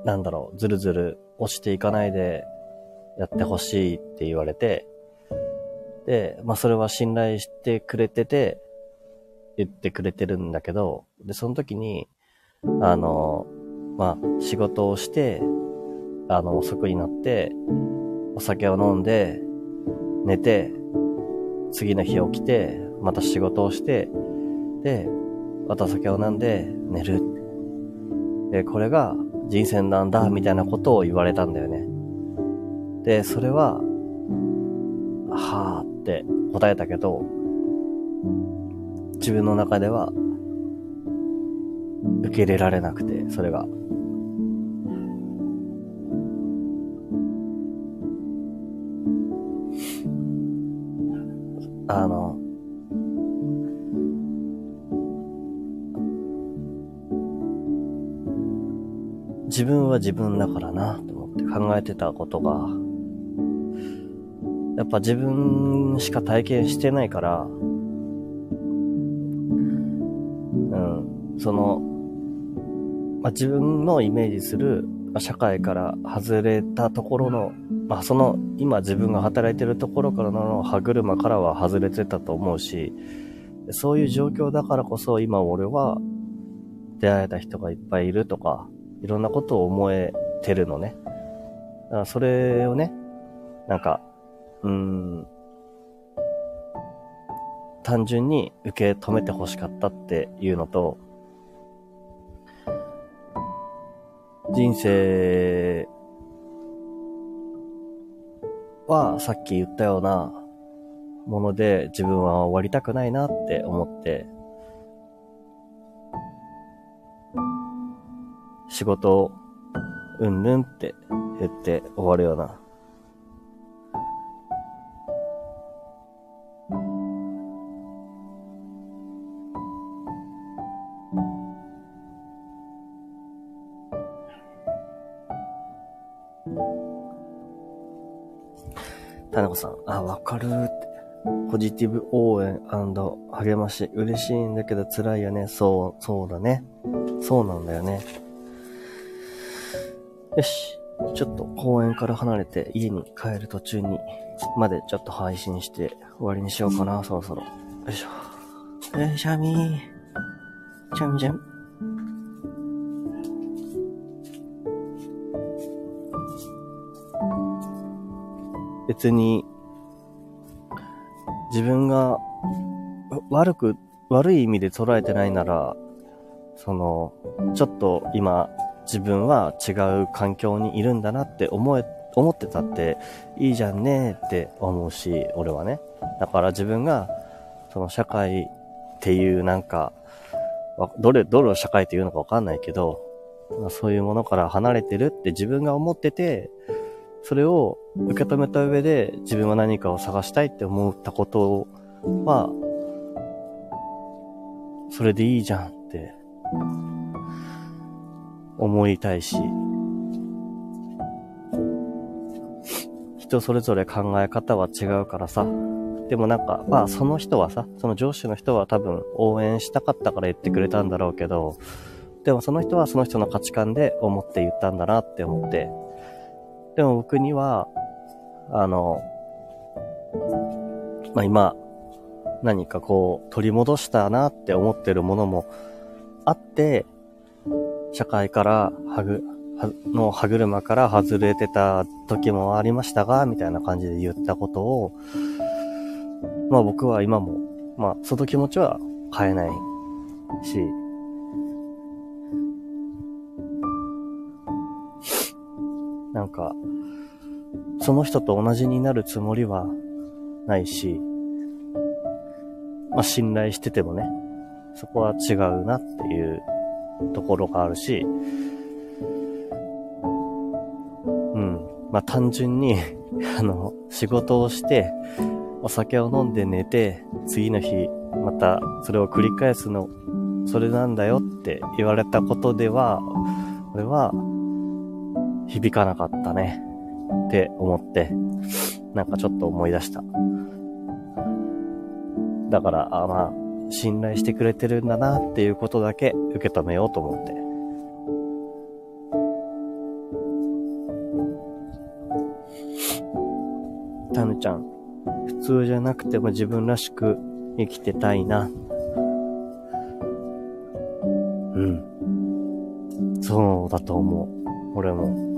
なんだろう、ずるずる落ちていかないでやってほしいって言われて、で、まあそれは信頼してくれてて、言ってくれてるんだけど、で、その時に、あの、まあ仕事をして、あの、遅くになって、お酒を飲んで、寝て、次の日起きて、また仕事をして、で、また酒を飲んで寝る。で、これが人生なんだ、みたいなことを言われたんだよね。で、それは、はぁって答えたけど、自分の中では、受け入れられなくて、それが。あの、自分は自分だからな、と思って考えてたことが、やっぱ自分しか体験してないから、うん、その、まあ、自分のイメージする、ま、社会から外れたところの、まあ、その、今自分が働いてるところからの歯車からは外れてたと思うし、そういう状況だからこそ今俺は出会えた人がいっぱいいるとか、いろんなことを思えてるのね。だからそれをね、なんか、うーん、単純に受け止めて欲しかったっていうのと、人生はさっき言ったようなもので自分は終わりたくないなって思って、仕事を、うんぬんって言って終わるような。田中さん、あ、わかるって。ポジティブ応援励まし。嬉しいんだけど辛いよね。そう、そうだね。そうなんだよね。よし。ちょっと公園から離れて家に帰る途中に、までちょっと配信して終わりにしようかな、そろそろ。よいしょ。えー、シャミー。シャミシャミ。別に、自分が悪く、悪い意味で捉えてないなら、その、ちょっと今、自分は違う環境にいるんだなって思え、思ってたっていいじゃんねって思うし、俺はね。だから自分が、その社会っていうなんか、どれ、どれを社会っていうのかわかんないけど、そういうものから離れてるって自分が思ってて、それを受け止めた上で自分は何かを探したいって思ったことは、それでいいじゃんって思いたいし、人それぞれ考え方は違うからさ、でもなんか、まあその人はさ、その上司の人は多分応援したかったから言ってくれたんだろうけど、でもその人はその人の価値観で思って言ったんだなって思って、でも僕には、あの、まあ今、何かこう取り戻したなって思ってるものもあって、社会からはぐ、の歯車から外れてた時もありましたが、みたいな感じで言ったことを、まあ僕は今も、まあその気持ちは変えないし、なんか、その人と同じになるつもりはないし、まあ信頼しててもね、そこは違うなっていうところがあるし、うん。まあ単純に あの、仕事をして、お酒を飲んで寝て、次の日、またそれを繰り返すの、それなんだよって言われたことでは、俺は、響かなかったね。って思って、なんかちょっと思い出した。だから、あまあ、信頼してくれてるんだなっていうことだけ受け止めようと思って。タヌちゃん、普通じゃなくても自分らしく生きてたいな。うん。そうだと思う。俺も。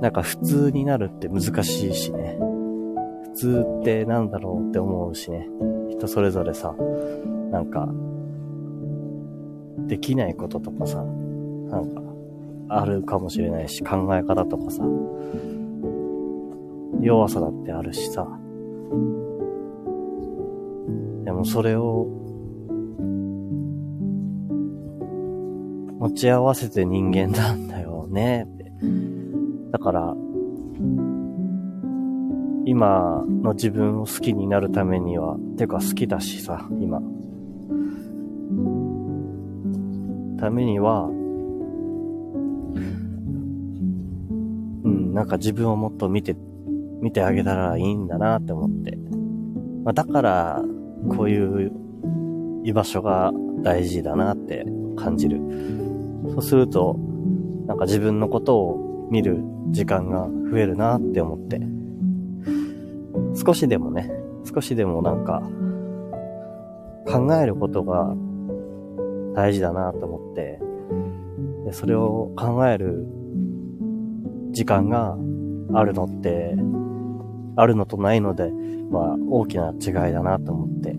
なんか普通になるって難しいしね。普通ってなんだろうって思うしね。人それぞれさ、なんか、できないこととかさ、なんか、あるかもしれないし、考え方とかさ、弱さだってあるしさ。でもそれを、持ち合わせて人間なんだよねって。だから、今の自分を好きになるためには、てか好きだしさ、今。ためには、うん、なんか自分をもっと見て、見てあげたらいいんだなって思って。まあ、だから、こういう居場所が大事だなって感じる。そうすると、なんか自分のことを見る時間が増えるなって思って。少しでもね、少しでもなんか、考えることが大事だなと思って、でそれを考える時間があるのって、あるのとないので、まあ大きな違いだなと思って、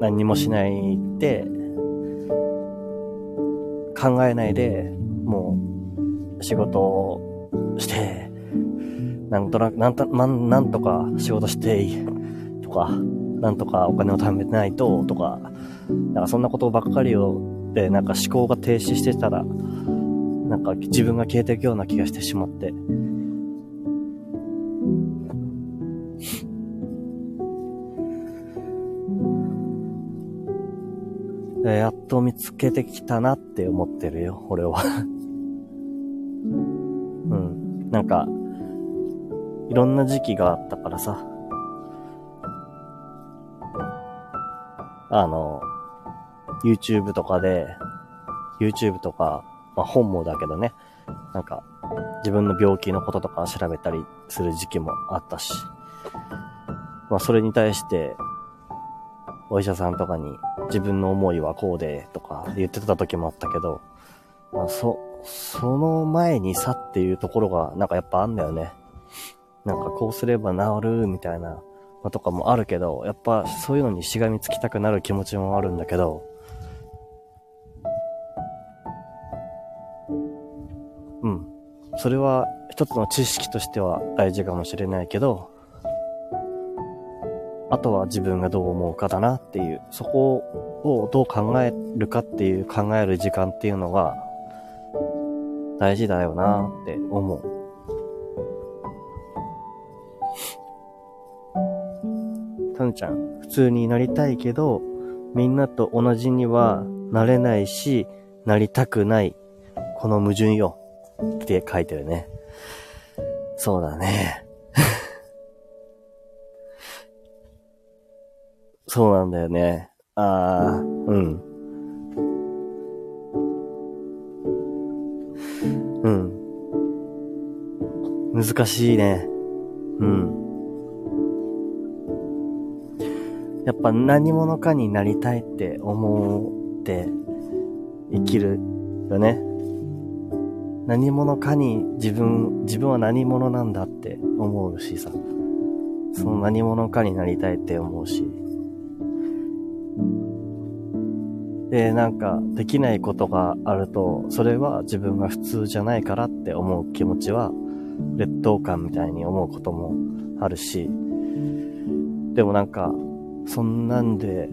何もしないで、考えないで、もう仕事をして、なんとなく、なんと、ま、なんとか仕事して、とか、なんとかお金を貯めてないと、とか、なんかそんなことばっかりを、で、なんか思考が停止してたら、なんか自分が消えていくような気がしてしまって。やっと見つけてきたなって思ってるよ、俺はうん。なんか、いろんな時期があったからさ。あの、YouTube とかで、YouTube とか、まあ本もだけどね、なんか、自分の病気のこととか調べたりする時期もあったし、まあそれに対して、お医者さんとかに自分の思いはこうで、とか言ってた時もあったけど、まあそ、その前にさっていうところが、なんかやっぱあんだよね。なんかこうすれば治るみたいなのとかもあるけど、やっぱそういうのにしがみつきたくなる気持ちもあるんだけど、うん。それは一つの知識としては大事かもしれないけど、あとは自分がどう思うかだなっていう、そこをどう考えるかっていう考える時間っていうのが大事だよなって思う。たぬちゃん、普通になりたいけど、みんなと同じにはなれないし、なりたくない。この矛盾よ。って書いてるね。そうだね。そうなんだよね。ああ、うん。うん。難しいね。うん。やっぱ何者かになりたいって思って生きるよね。何者かに自分、自分は何者なんだって思うしさ。その何者かになりたいって思うし。で、なんか、できないことがあると、それは自分が普通じゃないからって思う気持ちは、劣等感みたいに思うこともあるし、でもなんか、そんなんで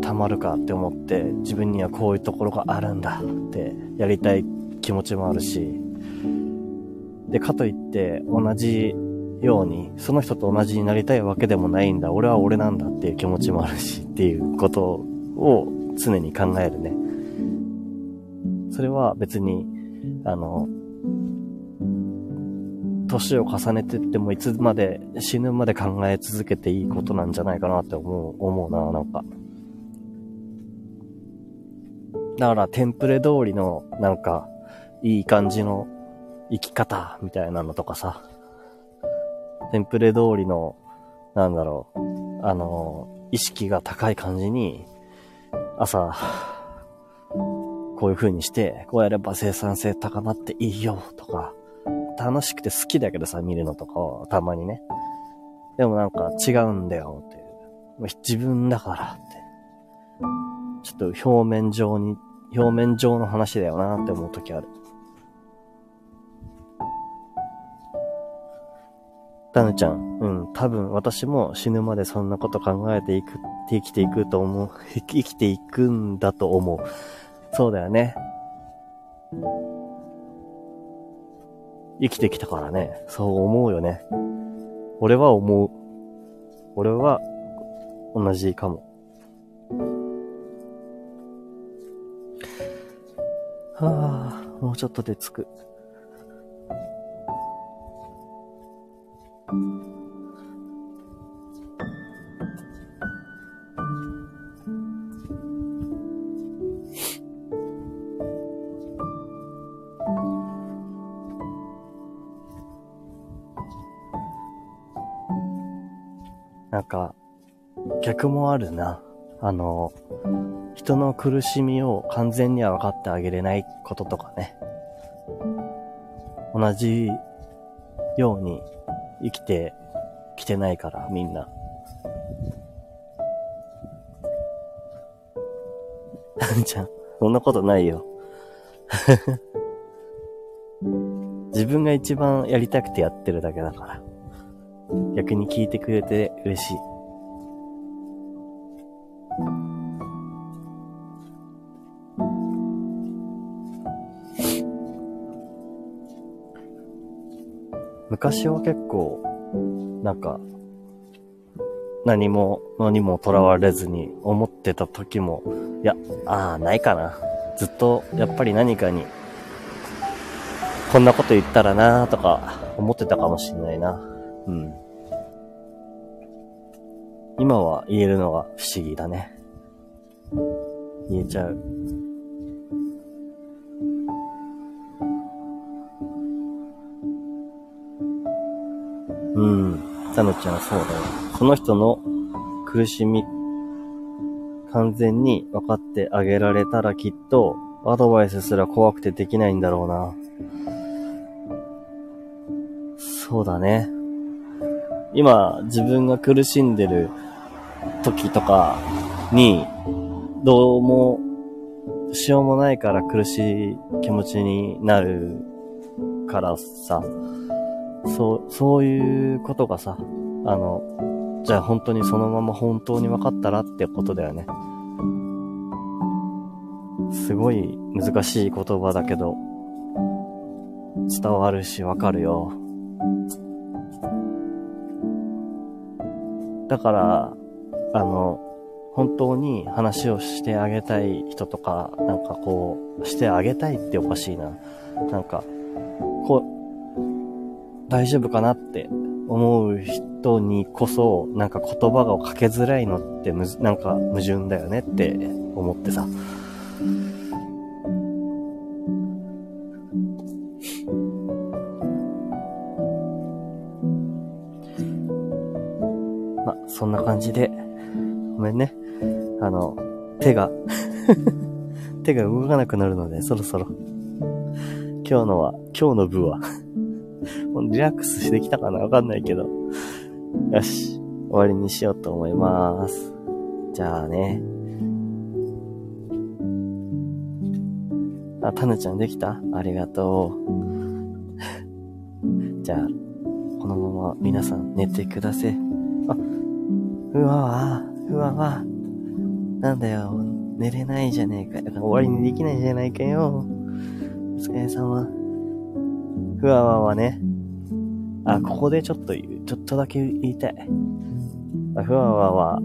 たまるかって思って、自分にはこういうところがあるんだってやりたい気持ちもあるし、で、かといって同じように、その人と同じになりたいわけでもないんだ、俺は俺なんだっていう気持ちもあるしっていうことを常に考えるね。それは別に、あの、年を重ねてってもいつまで死ぬまで考え続けていいことなんじゃないかなって思う、思うな、なんか。だからテンプレ通りのなんかいい感じの生き方みたいなのとかさ。テンプレ通りのなんだろう、あの、意識が高い感じに朝、こういう風にして、こうやれば生産性高まっていいよ、とか、楽しくて好きだけどさ、見るのとかたまにね。でもなんか違うんだよ、っていう。自分だからって。ちょっと表面上に、表面上の話だよなって思う時ある。タヌちゃん、うん、多分私も死ぬまでそんなこと考えていく、生きていくと思う、生きていくんだと思う。そうだよね。生きてきたからね。そう思うよね。俺は思う。俺は同じかも。はあ、もうちょっとで着く。か、逆もあるな。あの、人の苦しみを完全には分かってあげれないこととかね。同じように生きてきてないから、みんな。なんちゃん、そんなことないよ。自分が一番やりたくてやってるだけだから。逆に聞いてくれて嬉しい。昔は結構、なんか、何も、何も囚われずに思ってた時も、いや、ああ、ないかな。ずっと、やっぱり何かに、こんなこと言ったらなーとか、思ってたかもしんないな。うん。今は言えるのが不思議だね。言えちゃう。うん。タノちゃんそうだよ。その人の苦しみ、完全に分かってあげられたらきっとアドバイスすら怖くてできないんだろうな。そうだね。今、自分が苦しんでる時とかに、どうも、しようもないから苦しい気持ちになるからさ、そう、そういうことがさ、あの、じゃあ本当にそのまま本当に分かったらってことだよね。すごい難しい言葉だけど、伝わるしわかるよ。だから、あの、本当に話をしてあげたい人とか、なんかこう、してあげたいっておかしいな。なんか、こう、大丈夫かなって思う人にこそ、なんか言葉がかけづらいのってむなんか矛盾だよねって思ってさ。ま、そんな感じで、ごめんね。あの、手が 手が動かなくなるので、そろそろ。今日のは、今日の部はリラックスしてきたかなわかんないけど。よし、終わりにしようと思います。じゃあね。あ、タヌちゃんできた？ありがとう。じゃあ、このまま皆さん寝てください。あ、うわわ、うわわ。なんだよ、寝れないじゃねえか。だから終わりにできないじゃないかよ。お疲れ様。ふわわはね。あ、ここでちょっと言う、ちょっとだけ言いたい。ふわわは、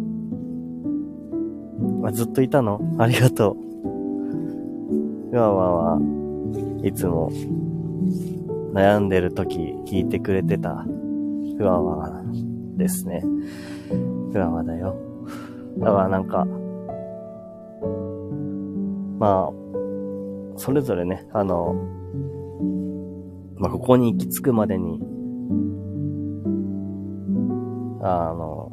あ、ずっといたの？ありがとう。ふわわはいつも悩んでる時聞いてくれてたふわわですね。ふわわだよ。だからなんか、まあ、それぞれね、あの、まあ、ここに行き着くまでに、あの、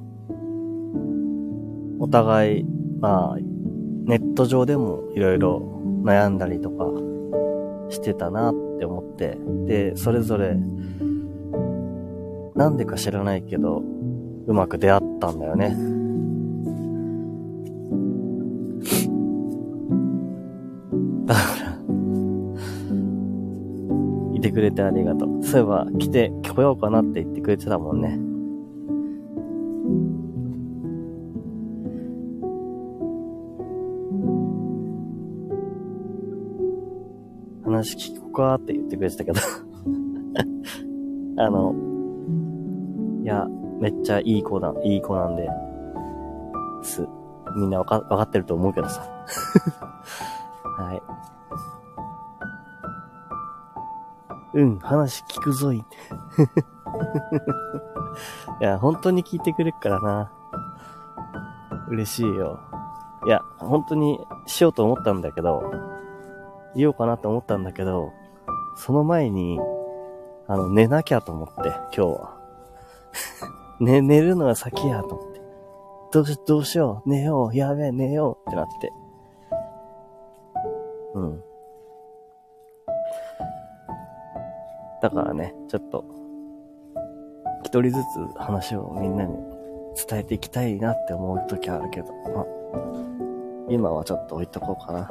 お互い、まあ、ネット上でもいろいろ悩んだりとかしてたなって思って、で、それぞれ、なんでか知らないけど、うまく出会ったんだよね。だから、いてくれてありがとう。そういえば、来て、来ようかなって言ってくれてたもんね。話聞こうかって言ってくれてたけど あの、いや、めっちゃいい子だ、いい子なんで、す。みんなわか、わかってると思うけどさ。はい。うん、話聞くぞい。いや、本当に聞いてくれるからな。嬉しいよ。いや、本当にしようと思ったんだけど、言おうかなと思ったんだけど、その前に、あの、寝なきゃと思って、今日は。寝、寝るのが先やと思って。どうし、どうしよう、寝よう、やべえ、寝ようってなって。うん。だからね、ちょっと、一人ずつ話をみんなに伝えていきたいなって思う時あるけど、ま今はちょっと置いとこうかな。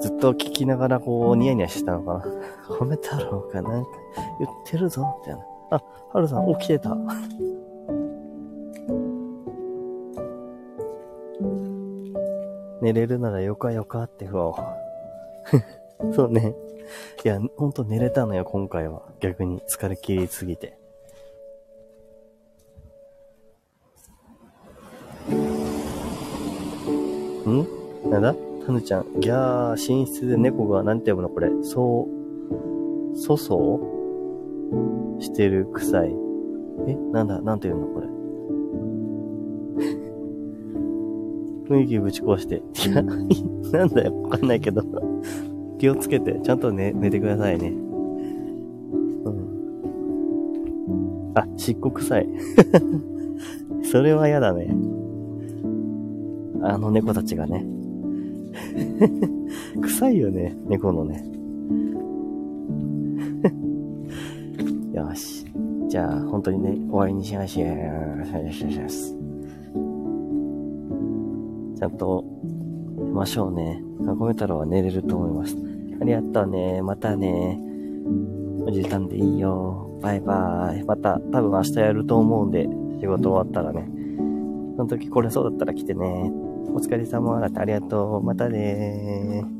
ずっと聞きながらこう、ニヤニヤしてたのかな。褒めたろうかなんか言ってるぞ、みたいな。あ、はるさん起きてた。寝れるならよかよかってふわ。そうね。いや、ほんと寝れたのよ、今回は。逆に疲れ切りすぎて。ん？なんだ？タヌちゃん。ギャー、寝室で猫が、なんて呼ぶのこれ？そう、そそうしてる臭い。え？なんだ？なんて言うのこれ？雰囲気ぶち壊して。いや、なんだよ、わかんないけど。気をつけて、ちゃんと寝、寝てくださいね。うん。あ、漆黒臭い。それは嫌だね。あの猫たちがね。臭いよね、猫のね。よし。じゃあ、本当にね、終わりにしましょう。ちゃんと、寝ましょうね。かごめ太郎は寝れると思います。ありがとうね。またね。おじいさんでいいよ。バイバーイ。また、多分明日やると思うんで、仕事終わったらね。その時来れそうだったら来てね。お疲れ様ありがとう。またね